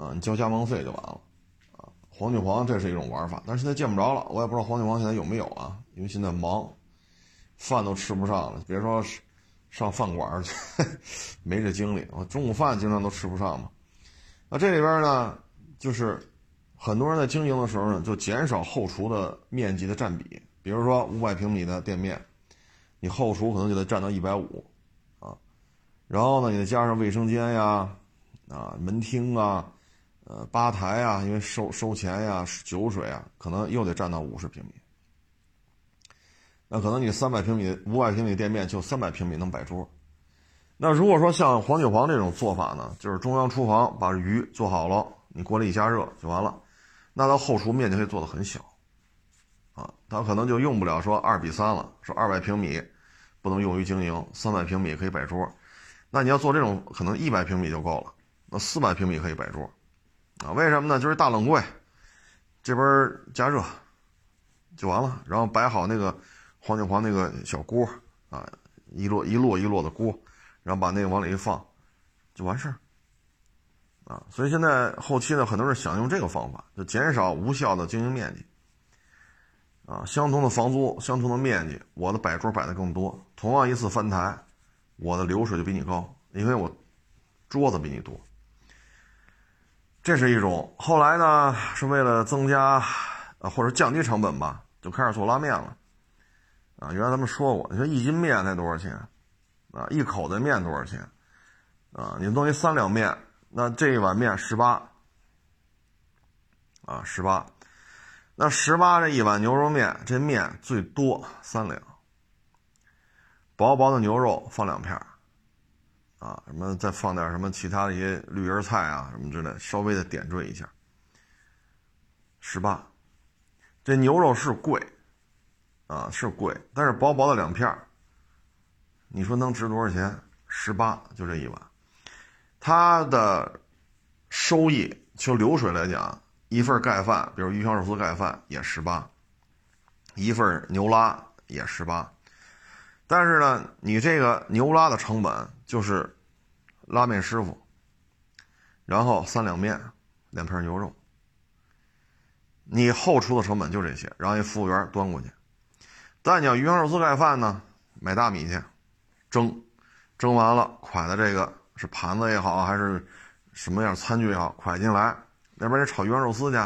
啊，你交加盟费就完了，啊，黄记煌这是一种玩法，但是现在见不着了，我也不知道黄记煌现在有没有啊，因为现在忙，饭都吃不上了，别说。上饭馆去，没这精力。我中午饭经常都吃不上嘛。那这里边呢，就是很多人在经营的时候呢，就减少后厨的面积的占比。比如说五百平米的店面，你后厨可能就得占到一百五啊。然后呢，你再加上卫生间呀、啊门厅啊、呃吧台啊，因为收收钱呀、酒水啊，可能又得占到五十平米。那可能你三百平米、五百平米店面就三百平米能摆桌。那如果说像黄九黄这种做法呢，就是中央厨房把鱼做好了，你锅里一加热就完了。那到后厨面积可以做的很小，啊，它可能就用不了说二比三了，说二百平米不能用于经营，三百平米可以摆桌。那你要做这种，可能一百平米就够了，那四百平米可以摆桌，啊，为什么呢？就是大冷柜，这边加热就完了，然后摆好那个。黄金黄那个小锅啊，一摞一摞一摞的锅，然后把那个往里一放，就完事儿啊。所以现在后期呢，很多人想用这个方法，就减少无效的经营面积啊。相同的房租，相同的面积，我的摆桌摆的更多。同样一次翻台，我的流水就比你高，因为我桌子比你多。这是一种。后来呢，是为了增加啊或者降低成本吧，就开始做拉面了。啊，原来咱们说过，你说一斤面才多少钱？啊，一口的面多少钱？啊，你弄一三两面，那这一碗面十八，啊，十八，那十八这一碗牛肉面，这面最多三两，薄薄的牛肉放两片啊，什么再放点什么其他的一些绿叶菜啊，什么之类，稍微的点缀一下，十八，这牛肉是贵。啊，是贵，但是薄薄的两片你说能值多少钱？十八，就这一碗。它的收益就流水来讲，一份盖饭，比如鱼香肉丝盖饭也十八，一份牛拉也十八。但是呢，你这个牛拉的成本就是拉面师傅，然后三两面，两片牛肉。你后厨的成本就这些，让一服务员端过去。但你要鱼香肉丝盖饭呢，买大米去，蒸，蒸完了，蒯的这个是盘子也好，还是什么样餐具也好，蒯进来。那边你炒鱼香肉丝去，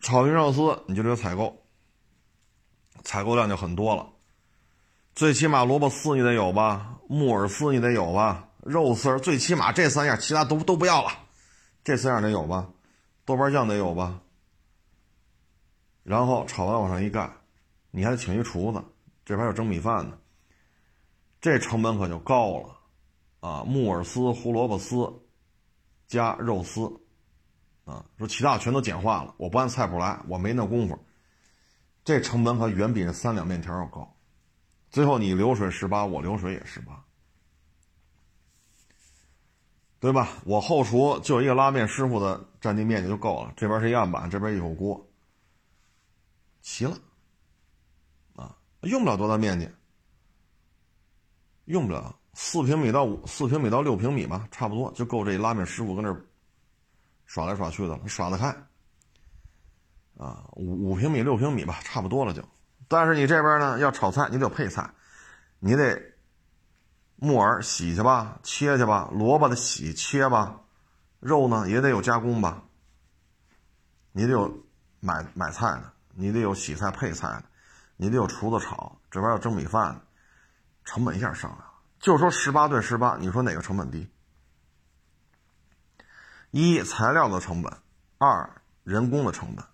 炒鱼香肉丝你就得采购，采购量就很多了。最起码萝卜丝你得有吧，木耳丝你得有吧，肉丝儿最起码这三样，其他都都不要了，这三样得有吧，豆瓣酱得有吧。然后炒完往上一盖，你还得请一厨子，这边有蒸米饭的，这成本可就高了，啊，木耳丝、胡萝卜丝加肉丝，啊，说其他全都简化了，我不按菜谱来，我没那功夫，这成本可远比那三两面条要高，最后你流水十八，我流水也十八，对吧？我后厨就一个拉面师傅的占地面积就够了，这边是样板，这边一口锅。齐了，啊，用不了多大面积，用不了四平米到五四平米到六平米吧，差不多就够这拉面师傅跟那耍来耍去的了，耍得开，啊，五五平米六平米吧，差不多了就。但是你这边呢，要炒菜，你得有配菜，你得木耳洗去吧，切去吧，萝卜的洗切吧，肉呢也得有加工吧，你得有买买菜的。你得有洗菜配菜的，你得有厨子炒，这边要蒸米饭，成本一下上来了。就说十八对十八，你说哪个成本低？一材料的成本，二人工的成本，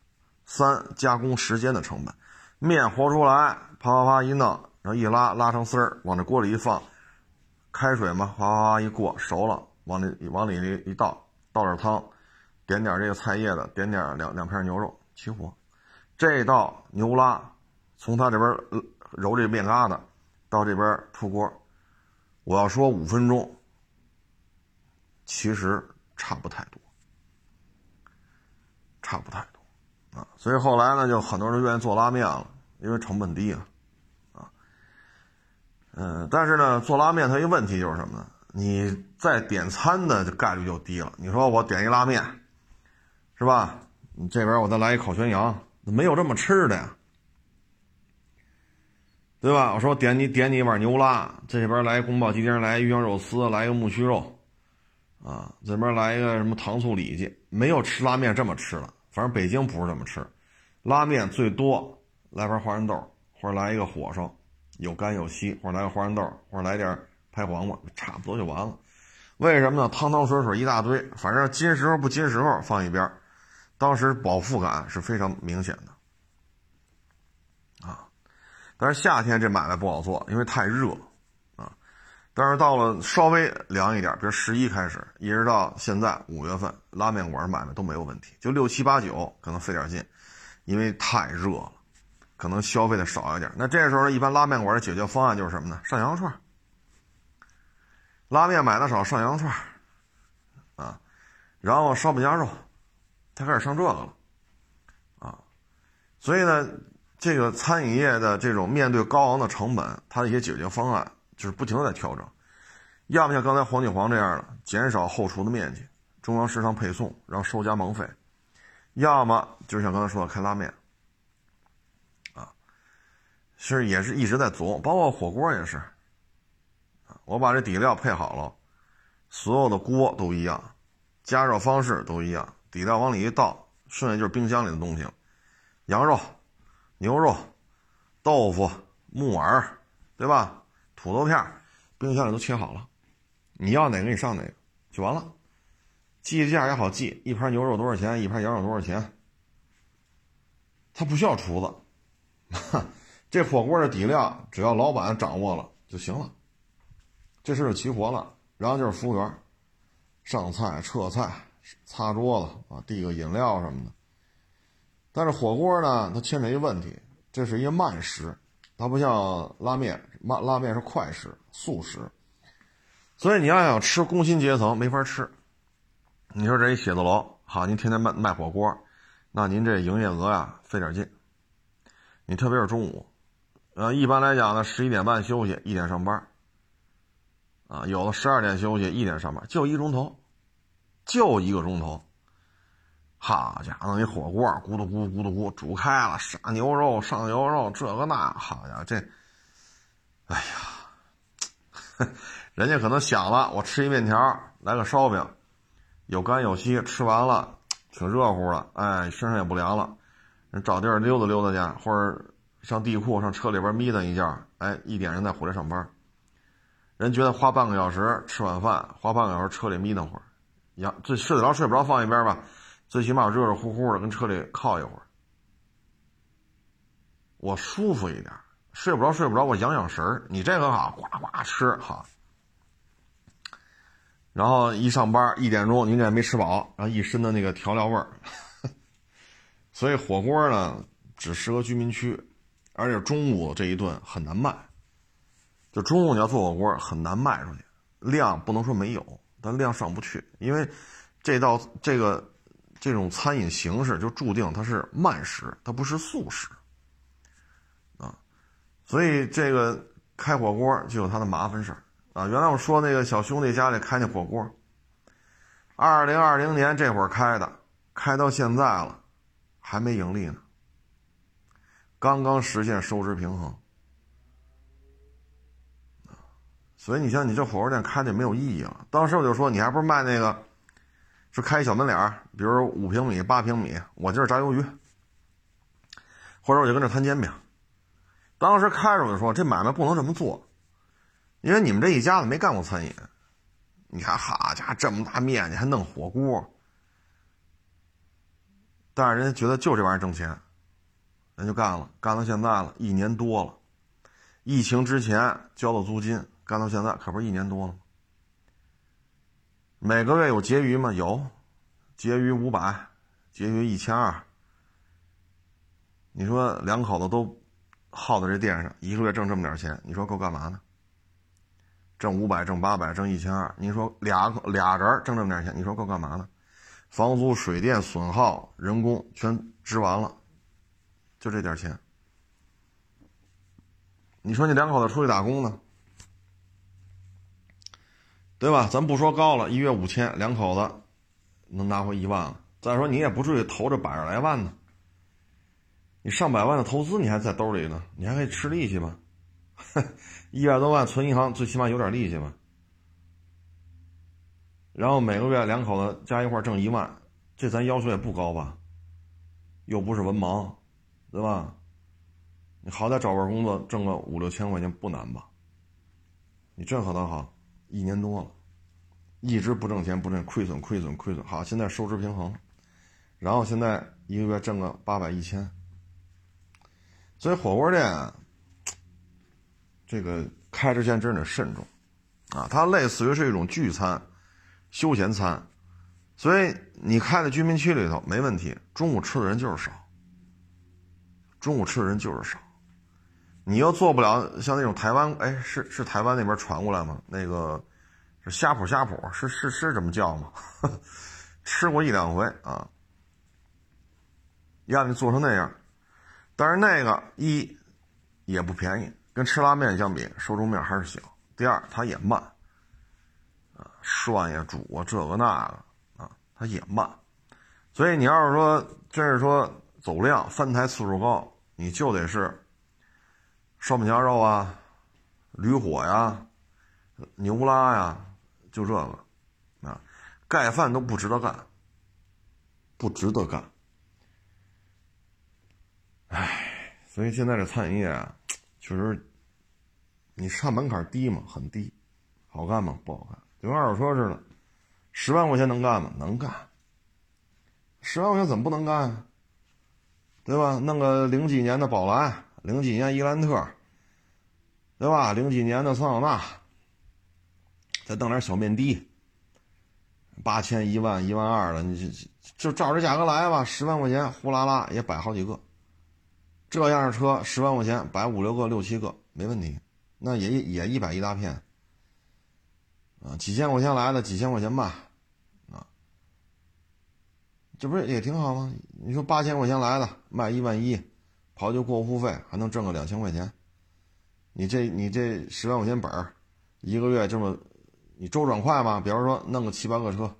三加工时间的成本。面和出来，啪啪啪一弄，然后一拉拉成丝儿，往这锅里一放，开水嘛，哗哗哗一过熟了，往里往里一倒，倒点汤，点点这个菜叶子，点点两两片牛肉，起火。这道牛拉，从他这边揉这面疙瘩，到这边出锅，我要说五分钟，其实差不太多，差不太多啊。所以后来呢，就很多人愿意做拉面了，因为成本低啊，啊，嗯，但是呢，做拉面它一个问题就是什么呢？你在点餐的概率就低了。你说我点一拉面，是吧？你这边我再来一烤全羊。没有这么吃的呀，对吧？我说点你点你一碗牛拉，这边来宫保鸡丁，来鱼香肉丝，来一个木须肉，啊，这边来一个什么糖醋里脊，没有吃拉面这么吃的。反正北京不是这么吃，拉面最多来盘花生豆，或者来一个火烧，有干有稀，或者来个花生豆，或者来点拍黄瓜，差不多就完了。为什么呢？汤汤水水一大堆，反正金时候不金时候放一边。当时饱腹感是非常明显的，啊，但是夏天这买卖不好做，因为太热，啊，但是到了稍微凉一点，比如十一开始，一直到现在五月份，拉面馆买卖都没有问题，就六七八九可能费点劲，因为太热了，可能消费的少一点。那这时候一般拉面馆的解决方案就是什么呢？上羊肉串，拉面买的少，上羊肉串，啊，然后烧饼夹肉。他开始上这个了，啊，所以呢，这个餐饮业的这种面对高昂的成本，它的一些解决方案就是不停的在调整，要么像刚才黄景煌这样的减少后厨的面积，中央食堂配送，然后收加盟费，要么就像刚才说的开拉面，啊，其实也是一直在琢磨，包括火锅也是，我把这底料配好了，所有的锅都一样，加热方式都一样。底料往里一倒，剩下就是冰箱里的东西了，羊肉、牛肉、豆腐、木耳，对吧？土豆片，冰箱里都切好了，你要哪个你上哪个就完了。计价也好记，一盘牛肉多少钱，一盘羊肉多少钱。他不需要厨子，这火锅的底料只要老板掌握了就行了，这事就齐活了。然后就是服务员，上菜、撤菜。擦桌子啊，递个饮料什么的。但是火锅呢，它牵扯一个问题，这是一慢食，它不像拉面，拉拉面是快食、速食。所以你要想吃工薪阶层没法吃。你说这一写字楼好，您天天卖卖火锅，那您这营业额呀费点劲。你特别是中午，呃，一般来讲呢，十一点半休息，一点上班。啊，有的十二点休息，一点上班，就一钟头，就一个钟头。好家伙，弄一火锅，咕嘟咕嘟咕嘟咕煮开了，杀牛肉、上牛肉，这个那，好家伙，这，哎呀，人家可能想了，我吃一面条，来个烧饼，有干有稀，吃完了挺热乎的，哎，身上也不凉了，人找地儿溜达溜达去，或者上地库上车里边眯瞪一觉，哎，一点人再回来上班。人觉得花半个小时吃晚饭，花半个小时车里眯瞪会儿，呀，这睡得着睡不着放一边吧。最起码热热乎乎的，跟车里靠一会儿，我舒服一点。睡不着睡不着，我养养神儿。你这个好，呱呱吃好。然后一上班一点钟，您这没吃饱，然后一身的那个调料味儿。所以火锅呢，只适合居民区，而且中午这一顿很难卖。就中午你要做火锅很难卖出去，量不能说没有，但量上不去，因为这道这个。这种餐饮形式就注定它是慢食，它不是速食，啊，所以这个开火锅就有它的麻烦事儿啊。原来我说那个小兄弟家里开那火锅，二零二零年这会儿开的，开到现在了，还没盈利呢，刚刚实现收支平衡，所以你像你这火锅店开的没有意义了。当时我就说，你还不是卖那个。是开小门脸儿，比如五平米、八平米，我今儿炸鱿鱼，或者我就跟这摊煎饼。当时开着我就说，这买卖不能这么做，因为你们这一家子没干过餐饮。你看，好家伙，这么大面积还弄火锅，但是人家觉得就这玩意儿挣钱，人就干了，干到现在了一年多了。疫情之前交的租金，干到现在可不是一年多了吗？每个月有结余吗？有，结余五百，结余一千二。你说两口子都耗在这店上，一个月挣这么点钱，你说够干嘛呢？挣五百，挣八百，挣一千二。你说俩俩人挣这么点钱，你说够干嘛呢？房租、水电、损耗、人工全支完了，就这点钱。你说你两口子出去打工呢？对吧？咱不说高了，一月五千，两口子能拿回一万了。再说你也不至于投这百十来万呢，你上百万的投资你还在兜里呢，你还可以吃利息吧？一 百多万存银行，最起码有点利息吧。然后每个月两口子加一块挣一万，这咱要求也不高吧？又不是文盲，对吧？你好歹找份工作挣个五六千块钱不难吧？你这可倒好。一年多了，一直不挣钱，不挣亏损，亏损，亏损。好，现在收支平衡，然后现在一个月挣个八百一千。所以火锅店，这个开之前真得慎重啊！它类似于是一种聚餐、休闲餐，所以你开在居民区里头没问题，中午吃的人就是少，中午吃的人就是少。你又做不了像那种台湾，哎，是是台湾那边传过来吗？那个是虾脯虾脯，是是是这么叫吗？吃过一两回啊，让你做成那样，但是那个一也不便宜，跟吃拉面相比，受众面还是小。第二，它也慢啊，涮呀、煮啊，这个那个啊，它也慢。所以你要是说真是说走量、翻台次数高，你就得是。烧饼夹肉啊，驴火呀，牛拉呀，就这个，啊，盖饭都不值得干，不值得干。唉，所以现在这餐饮业啊，确实，你上门槛低吗？很低，好干吗？不好干，就跟二手车似的，十万块钱能干吗？能干。十万块钱怎么不能干啊？对吧？弄个零几年的宝来。零几年伊兰特，对吧？零几年的桑塔纳，再弄点小面的，八千、一万、一万二的，你就就照这价格来吧，十万块钱呼啦啦也摆好几个。这样的车十万块钱摆五六个、六七个没问题，那也也一百一大片，啊，几千块钱来的，几千块钱卖，啊，这不是也挺好吗？你说八千块钱来的，卖一万一，刨去过户费还能挣个两千块钱，你这你这十万块钱本儿，一个月这么，你周转快吗？比方说弄个七八个车，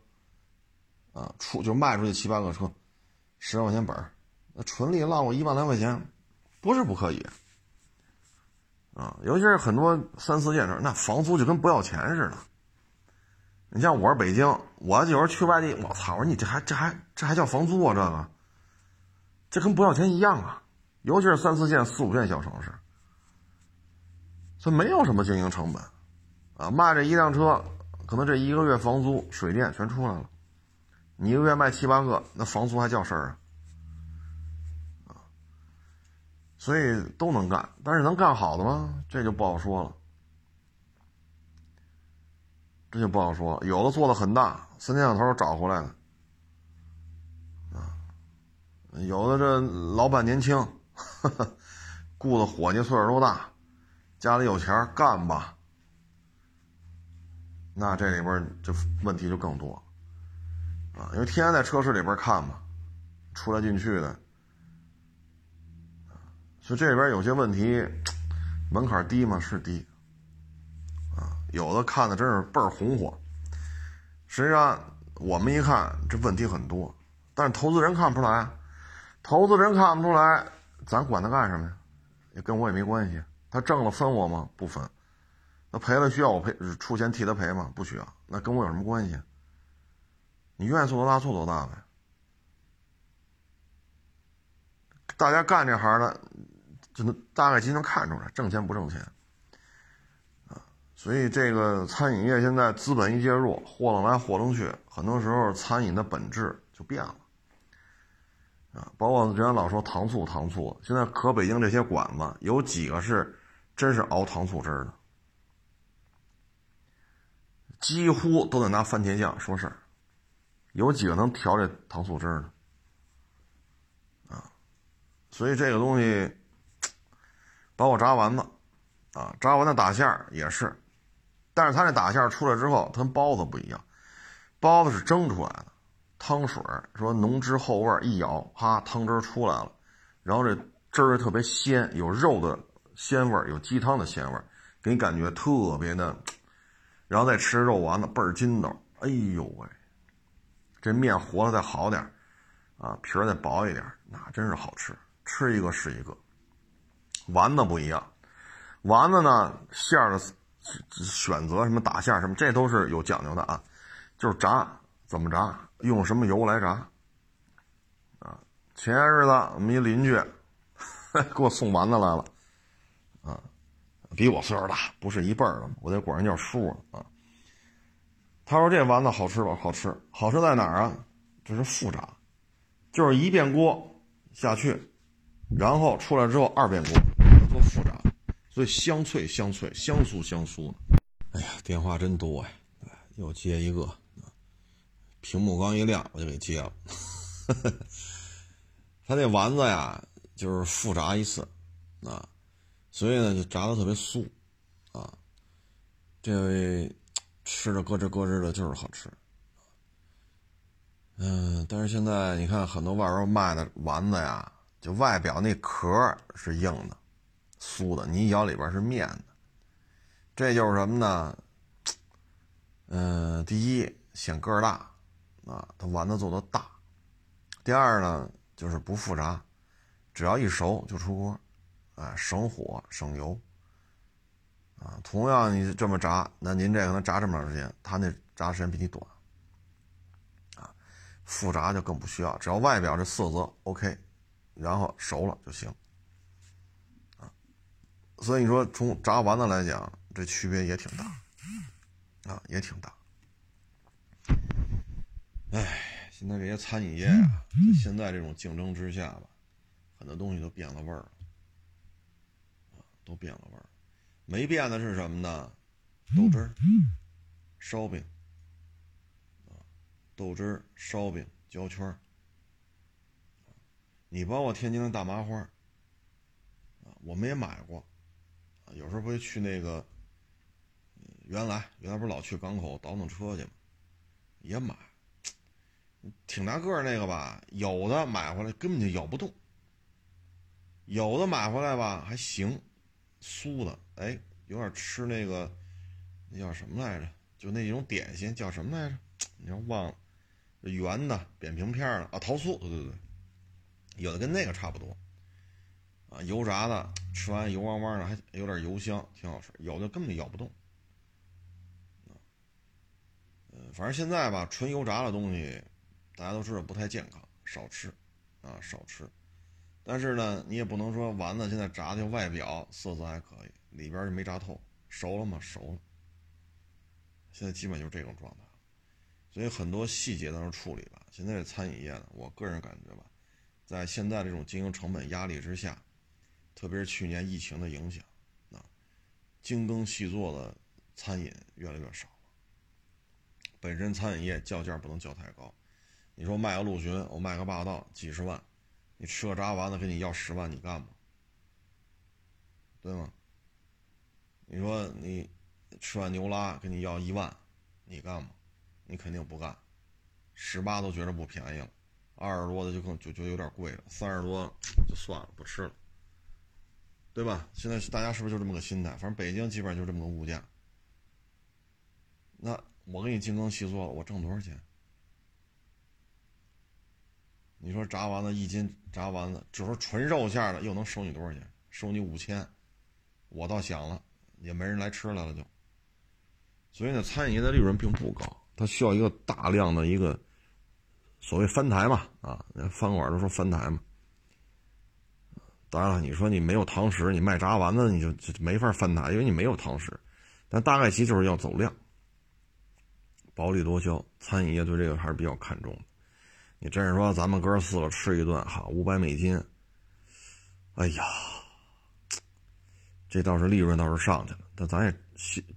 啊，出就卖出去七八个车，十万块钱本儿，那纯利落我一万来块钱，不是不可以。啊，尤其是很多三四线城，那房租就跟不要钱似的。你像我是北京，我有时候去外地，我操！我说你这还这还这还叫房租啊？这个，这跟不要钱一样啊！尤其是三四线、四五线小城市，所以没有什么经营成本啊。卖这一辆车，可能这一个月房租、水电全出来了。你一个月卖七八个，那房租还叫事儿啊？所以都能干，但是能干好的吗？这就不好说了。这就不好说，有的做的很大，三天两头找回来的，啊，有的这老板年轻，雇的伙计岁数都大，家里有钱干吧。那这里边就问题就更多，啊，因为天天在车市里边看嘛，出来进去的。就这里边有些问题，门槛低嘛？是低，啊，有的看的真是倍儿红火。实际上，我们一看这问题很多，但是投资人看不出来，投资人看不出来，咱管他干什么呀？也跟我也没关系。他挣了分我吗？不分。那赔了需要我赔出钱替他赔吗？不需要。那跟我有什么关系？你愿意做多大做多大呗。大家干这行的。就能大概就能看出来挣钱不挣钱，啊，所以这个餐饮业现在资本一介入，货能来货能去，很多时候餐饮的本质就变了，啊，包括人家老说糖醋糖醋，现在可北京这些馆子有几个是真是熬糖醋汁儿的，几乎都得拿番茄酱说事儿，有几个能调这糖醋汁儿的，啊，所以这个东西。包括炸丸子，啊，炸丸子打馅儿也是，但是它那打馅儿出来之后，它跟包子不一样，包子是蒸出来的，汤水说浓汁厚味，一咬，哈，汤汁出来了，然后这汁儿特别鲜，有肉的鲜味儿，有鸡汤的鲜味儿，给你感觉特别的，然后再吃肉丸子倍儿筋道，哎呦喂，这面和的再好点啊，皮儿再薄一点，那真是好吃，吃一个是一个。丸子不一样，丸子呢馅儿的选择什么打馅儿什么，这都是有讲究的啊。就是炸怎么炸，用什么油来炸啊？前些日子我们一邻居 给我送丸子来了，啊，比我岁数大，不是一辈儿的，我得管人叫叔啊。他说这丸子好吃吧？好吃，好吃在哪儿啊？这是复炸，就是一遍锅下去，然后出来之后二遍锅。多复炸，所以香脆香脆，香酥香酥的哎呀，电话真多呀！又接一个，屏幕刚一亮，我就给接了。他那丸子呀，就是复炸一次啊，所以呢就炸的特别酥啊。这位吃着咯吱咯吱的，就是好吃。嗯，但是现在你看很多外边卖的丸子呀，就外表那壳是硬的。酥的，你一咬里边是面的，这就是什么呢？嗯，第一显个儿大，啊，它丸子做的大；第二呢，就是不复炸，只要一熟就出锅，啊，省火省油，啊，同样你这么炸，那您这可能炸这么长时间，它那炸时间比你短，啊，复炸就更不需要，只要外表这色泽 OK，然后熟了就行。啊所以你说从炸丸子来讲，这区别也挺大，啊，也挺大。哎，现在这些餐饮业啊，在现在这种竞争之下吧，很多东西都变了味儿了，啊，都变了味儿。没变的是什么呢？豆汁儿、烧饼，啊，豆汁儿、烧饼、焦圈儿，你包括天津的大麻花，啊，我们也买过。有时候会去那个原来原来不是老去港口倒腾车去吗？也买，挺大个儿那个吧，有的买回来根本就咬不动，有的买回来吧还行，酥的，哎，有点吃那个那叫什么来着？就那种点心叫什么来着？你要忘了，圆的扁平片的啊，桃酥，对对对，有的跟那个差不多，啊，油炸的，吃完油汪汪的，还有点油香，挺好吃。有的根本咬不动，嗯，反正现在吧，纯油炸的东西，大家都知道不太健康，少吃，啊，少吃。但是呢，你也不能说丸子现在炸的外表色泽还可以，里边就没炸透，熟了吗？熟了。现在基本就是这种状态，所以很多细节当中处理吧。现在这餐饮业呢，我个人感觉吧，在现在这种经营成本压力之下，特别是去年疫情的影响，啊，精耕细作的餐饮越来越少了。本身餐饮业叫价不能叫太高，你说卖个陆巡，我卖个霸道几十万，你吃个炸丸子跟你要十万，你干吗？对吗？你说你。吃碗牛拉给你要一万，你干吗？你肯定不干。十八都觉得不便宜了，二十多的就更就就有点贵了，三十多就算了，不吃了，对吧？现在大家是不是就这么个心态？反正北京基本上就这么个物价。那我给你精耕细作，我挣多少钱？你说炸丸子一斤炸丸子，就说纯肉馅的，又能收你多少钱？收你五千，我倒想了，也没人来吃来了就。所以呢，餐饮业的利润并不高，它需要一个大量的一个所谓翻台嘛，啊，饭馆都说翻台嘛。当然了，你说你没有堂食，你卖炸丸子你就就没法翻台，因为你没有堂食。但大概其就是要走量，薄利多销。餐饮业对这个还是比较看重的。你真是说咱们哥四个吃一顿哈，五百美金，哎呀，这倒是利润倒是上去了，但咱也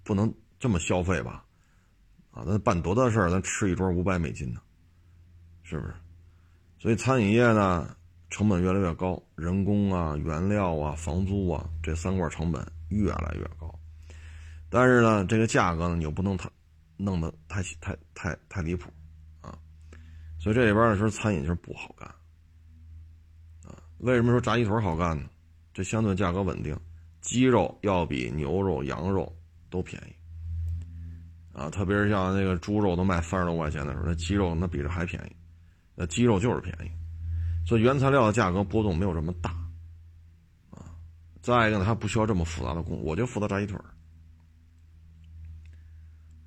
不能。这么消费吧，啊，咱办多大事儿，咱吃一桌五百美金呢，是不是？所以餐饮业呢，成本越来越高，人工啊、原料啊、房租啊，这三块成本越来越高。但是呢，这个价格呢，你又不能太弄得太太太太离谱。所以这里边的时候，餐饮就是不好干啊。为什么说炸鸡腿好干呢？这相对价格稳定，鸡肉要比牛肉、羊肉都便宜。啊，特别是像那个猪肉都卖三十多块钱的时候，那鸡肉那比这还便宜，那鸡肉就是便宜，所以原材料的价格波动没有这么大，啊，再一个呢，它不需要这么复杂的工，我就负责炸鸡腿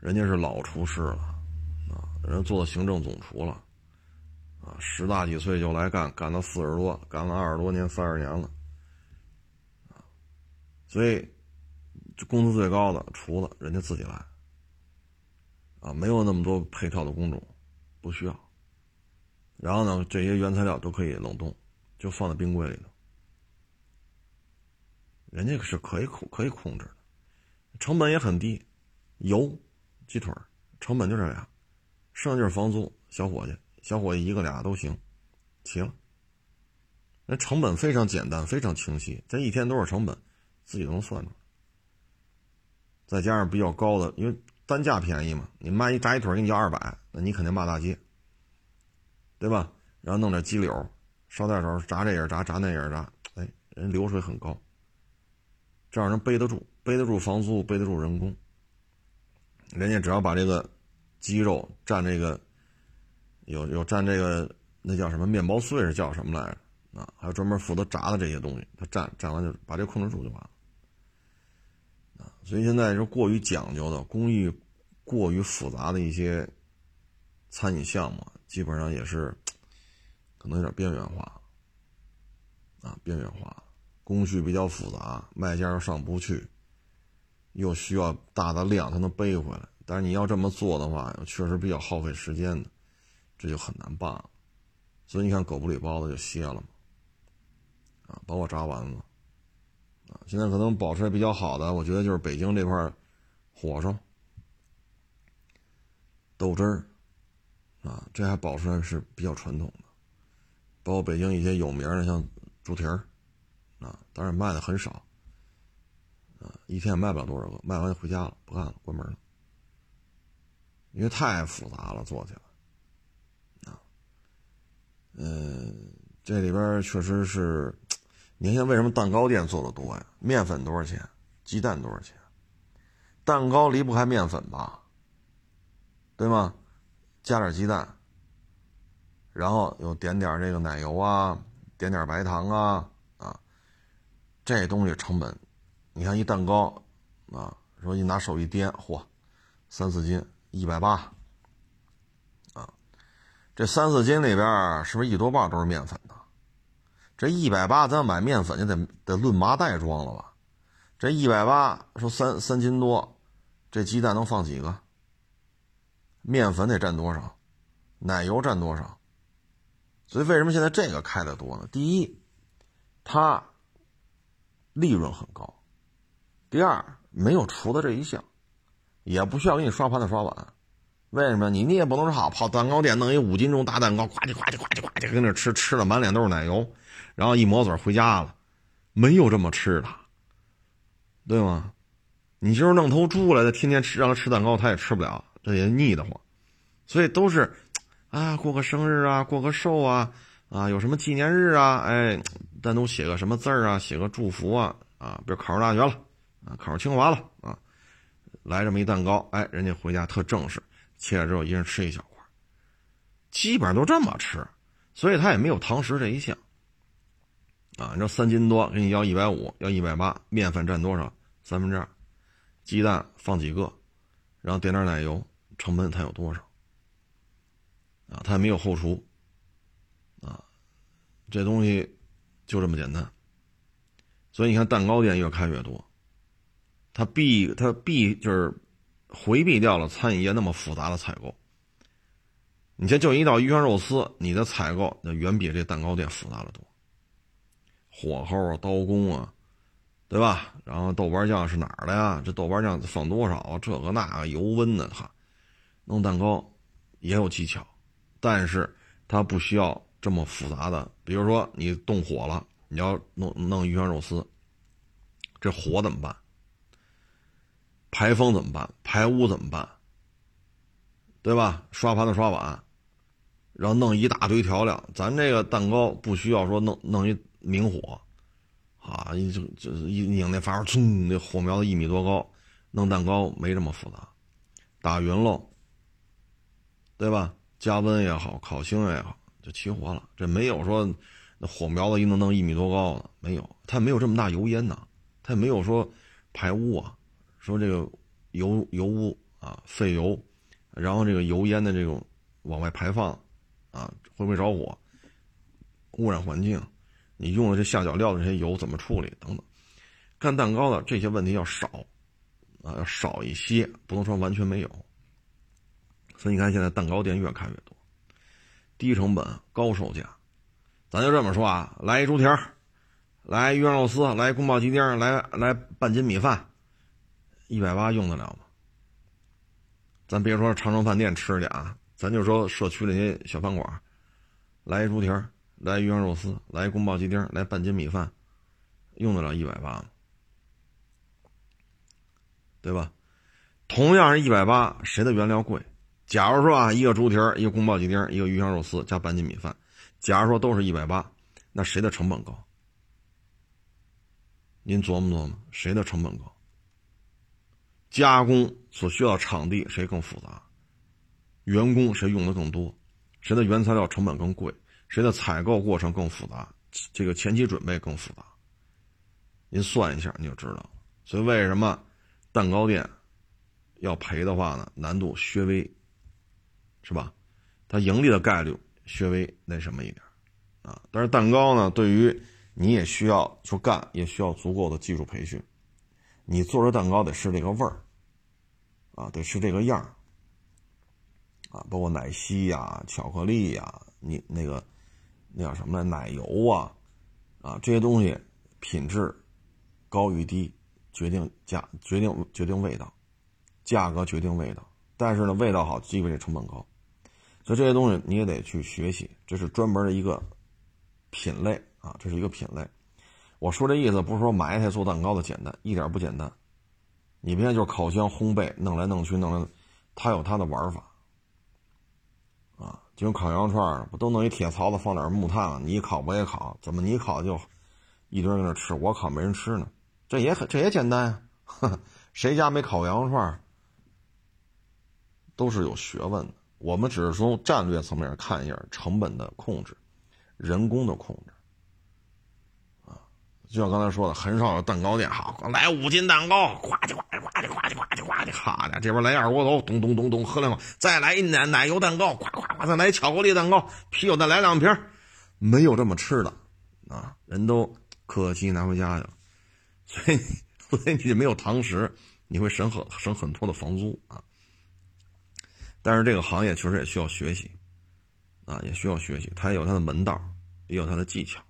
人家是老厨师了，啊，人做的行政总厨了，啊，十大几岁就来干，干到四十多，干了二十多年、三十年了，啊，所以工资最高的厨子，人家自己来。啊，没有那么多配套的工种，不需要。然后呢，这些原材料都可以冷冻，就放在冰柜里头。人家是可以控可以控制的，成本也很低。油、鸡腿成本就这样，剩下就是房租。小伙计，小伙一个俩都行，齐了。那成本非常简单，非常清晰，这一天多少成本，自己都能算出来。再加上比较高的，因为。单价便宜嘛？你卖一炸鸡腿给你要二百，那你肯定骂大街，对吧？然后弄点鸡柳，捎带手炸这也是炸，炸那也是炸，哎，人流水很高，这样能背得住，背得住房租，背得住人工。人家只要把这个鸡肉蘸这个，有有蘸这个，那叫什么面包碎是叫什么来着？啊，还有专门负责炸的这些东西，他蘸蘸完就把这控制住就完了。啊所以现在是过于讲究的工艺、过于复杂的一些餐饮项目，基本上也是可能有点边缘化啊，边缘化，工序比较复杂，卖家又上不去，又需要大的量才能背回来。但是你要这么做的话，确实比较耗费时间的，这就很难办了。所以你看，狗不理包子就歇了嘛，啊，包括炸丸子。啊，现在可能保持的比较好的，我觉得就是北京这块火烧、豆汁儿，啊，这还保持的是比较传统的。包括北京一些有名的，像猪蹄儿，啊，当然卖的很少，啊，一天也卖不了多少个，卖完就回家了，不干了，关门了，因为太复杂了，做起来，嗯，这里边确实是，你看为什么蛋糕店做的多呀？面粉多少钱？鸡蛋多少钱？蛋糕离不开面粉吧，对吗？加点鸡蛋，然后又点点这个奶油啊，点点白糖啊，啊，这东西成本，你看一蛋糕，啊，说你拿手一掂，嚯，三四斤，一百八，这三四斤里边是不是一多半都是面粉呢？这一百八，咱买面粉就得得论麻袋装了吧？这一百八说三三斤多，这鸡蛋能放几个？面粉得占多少？奶油占多少？所以为什么现在这个开的多呢？第一，它利润很高；第二，没有除的这一项，也不需要给你刷盘子刷碗。为什么？你你也不能说好跑蛋糕店弄一五斤重大蛋糕，呱唧呱唧呱唧呱唧跟那吃，吃的满脸都是奶油，然后一抹嘴回家了，没有这么吃的，对吗？你就是弄头猪来的，天天吃让他吃蛋糕，他也吃不了。这也腻得慌，所以都是，啊，过个生日啊，过个寿啊，啊，有什么纪念日啊，哎，单独写个什么字儿啊，写个祝福啊，啊，比如考上大学了，啊，考上清华了，啊，来这么一蛋糕，哎，人家回家特正式，切了之后一人吃一小块，基本上都这么吃，所以他也没有堂食这一项，啊，你说三斤多给你要一百五，要一百八，面粉占多少？三分之二，鸡蛋放几个，然后点点奶油。成本它有多少？啊，它也没有后厨，啊，这东西就这么简单。所以你看，蛋糕店越开越多，它必它必就是回避掉了餐饮业那么复杂的采购。你先就一道鱼香肉丝，你的采购那远比这蛋糕店复杂的多。火候啊，刀工啊，对吧？然后豆瓣酱是哪儿的呀？这豆瓣酱放多少？这个那个油温呢？哈。弄蛋糕也有技巧，但是它不需要这么复杂的。比如说你动火了，你要弄弄鱼香肉丝，这火怎么办？排风怎么办？排污怎么办？对吧？刷盘子刷碗，然后弄一大堆调料。咱这个蛋糕不需要说弄弄一明火，啊，一就就一拧那阀，冲，那火苗子一米多高，弄蛋糕没这么复杂，打匀喽。对吧？加温也好，烤星也好，就起火了。这没有说那火苗子一能弄一米多高的，没有。它没有这么大油烟呐，它也没有说排污啊，说这个油油污啊，废油，然后这个油烟的这种往外排放啊，会不会着火，污染环境？你用的这下脚料的这些油怎么处理等等？干蛋糕的这些问题要少啊，要少一些，不能说完全没有。所以你看，现在蛋糕店越开越多，低成本高售价，咱就这么说啊，来一猪蹄儿，来鱼香肉丝，来宫保鸡丁，来来半斤米饭，一百八用得了吗？咱别说长城饭店吃去啊，咱就说社区那些小饭馆，来一猪蹄儿，来鱼香肉丝，来一宫保鸡丁，来半斤米饭，用得了一百八吗？对吧？同样是一百八，谁的原料贵？假如说啊，一个猪蹄儿，一个宫保鸡丁，一个鱼香肉丝加半斤米饭，假如说都是一百八，那谁的成本高？您琢磨琢磨，谁的成本高？加工所需要场地谁更复杂？员工谁用的更多？谁的原材料成本更贵？谁的采购过程更复杂？这个前期准备更复杂？您算一下你就知道了。所以为什么蛋糕店要赔的话呢？难度略微。是吧？它盈利的概率稍微那什么一点啊。但是蛋糕呢，对于你也需要说干，也需要足够的技术培训。你做出蛋糕得是这个味儿啊，得是这个样啊，包括奶昔呀、巧克力呀，你那个那叫什么奶油啊啊这些东西品质高与低决定价，决定决定味道，价格决定味道。但是呢，味道好，基本这成本高。所以这些东西你也得去学习，这是专门的一个品类啊，这是一个品类。我说这意思不是说埋汰做蛋糕的简单，一点不简单。你别就是烤箱烘焙，弄来弄去弄来，它有它的玩法。啊，就烤羊肉串不都弄一铁槽子放点木炭，你烤我也烤，怎么你烤就一堆人在那吃，我烤没人吃呢？这也很这也简单呀，谁家没烤羊肉串？都是有学问的。我们只是从战略层面看一下成本的控制，人工的控制。就像刚才说的，很少有蛋糕店，好来五斤蛋糕，呱唧呱唧呱唧呱唧呱唧呱唧，好的，这边来二锅头，咚咚咚咚，喝两口，再来一奶奶油蛋糕，呱呱呱，再来巧克力蛋糕，啤酒再来两瓶，没有这么吃的，啊，人都客气拿回家去了，所以所以你就没有堂食，你会省很省很多的房租啊。但是这个行业确实也需要学习，啊，也需要学习。它有它的门道，也有它的技巧，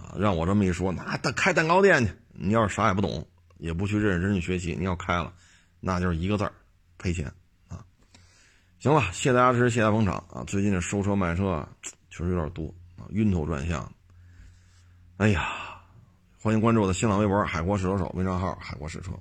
啊，让我这么一说，那开蛋糕店去，你要是啥也不懂，也不去认认真真学习，你要开了，那就是一个字儿，赔钱啊。行了，谢大家支持，谢大家捧场啊。最近这收车卖车确实有点多啊，晕头转向。哎呀，欢迎关注我的新浪微博“海国试车手”微信号“海国试车”。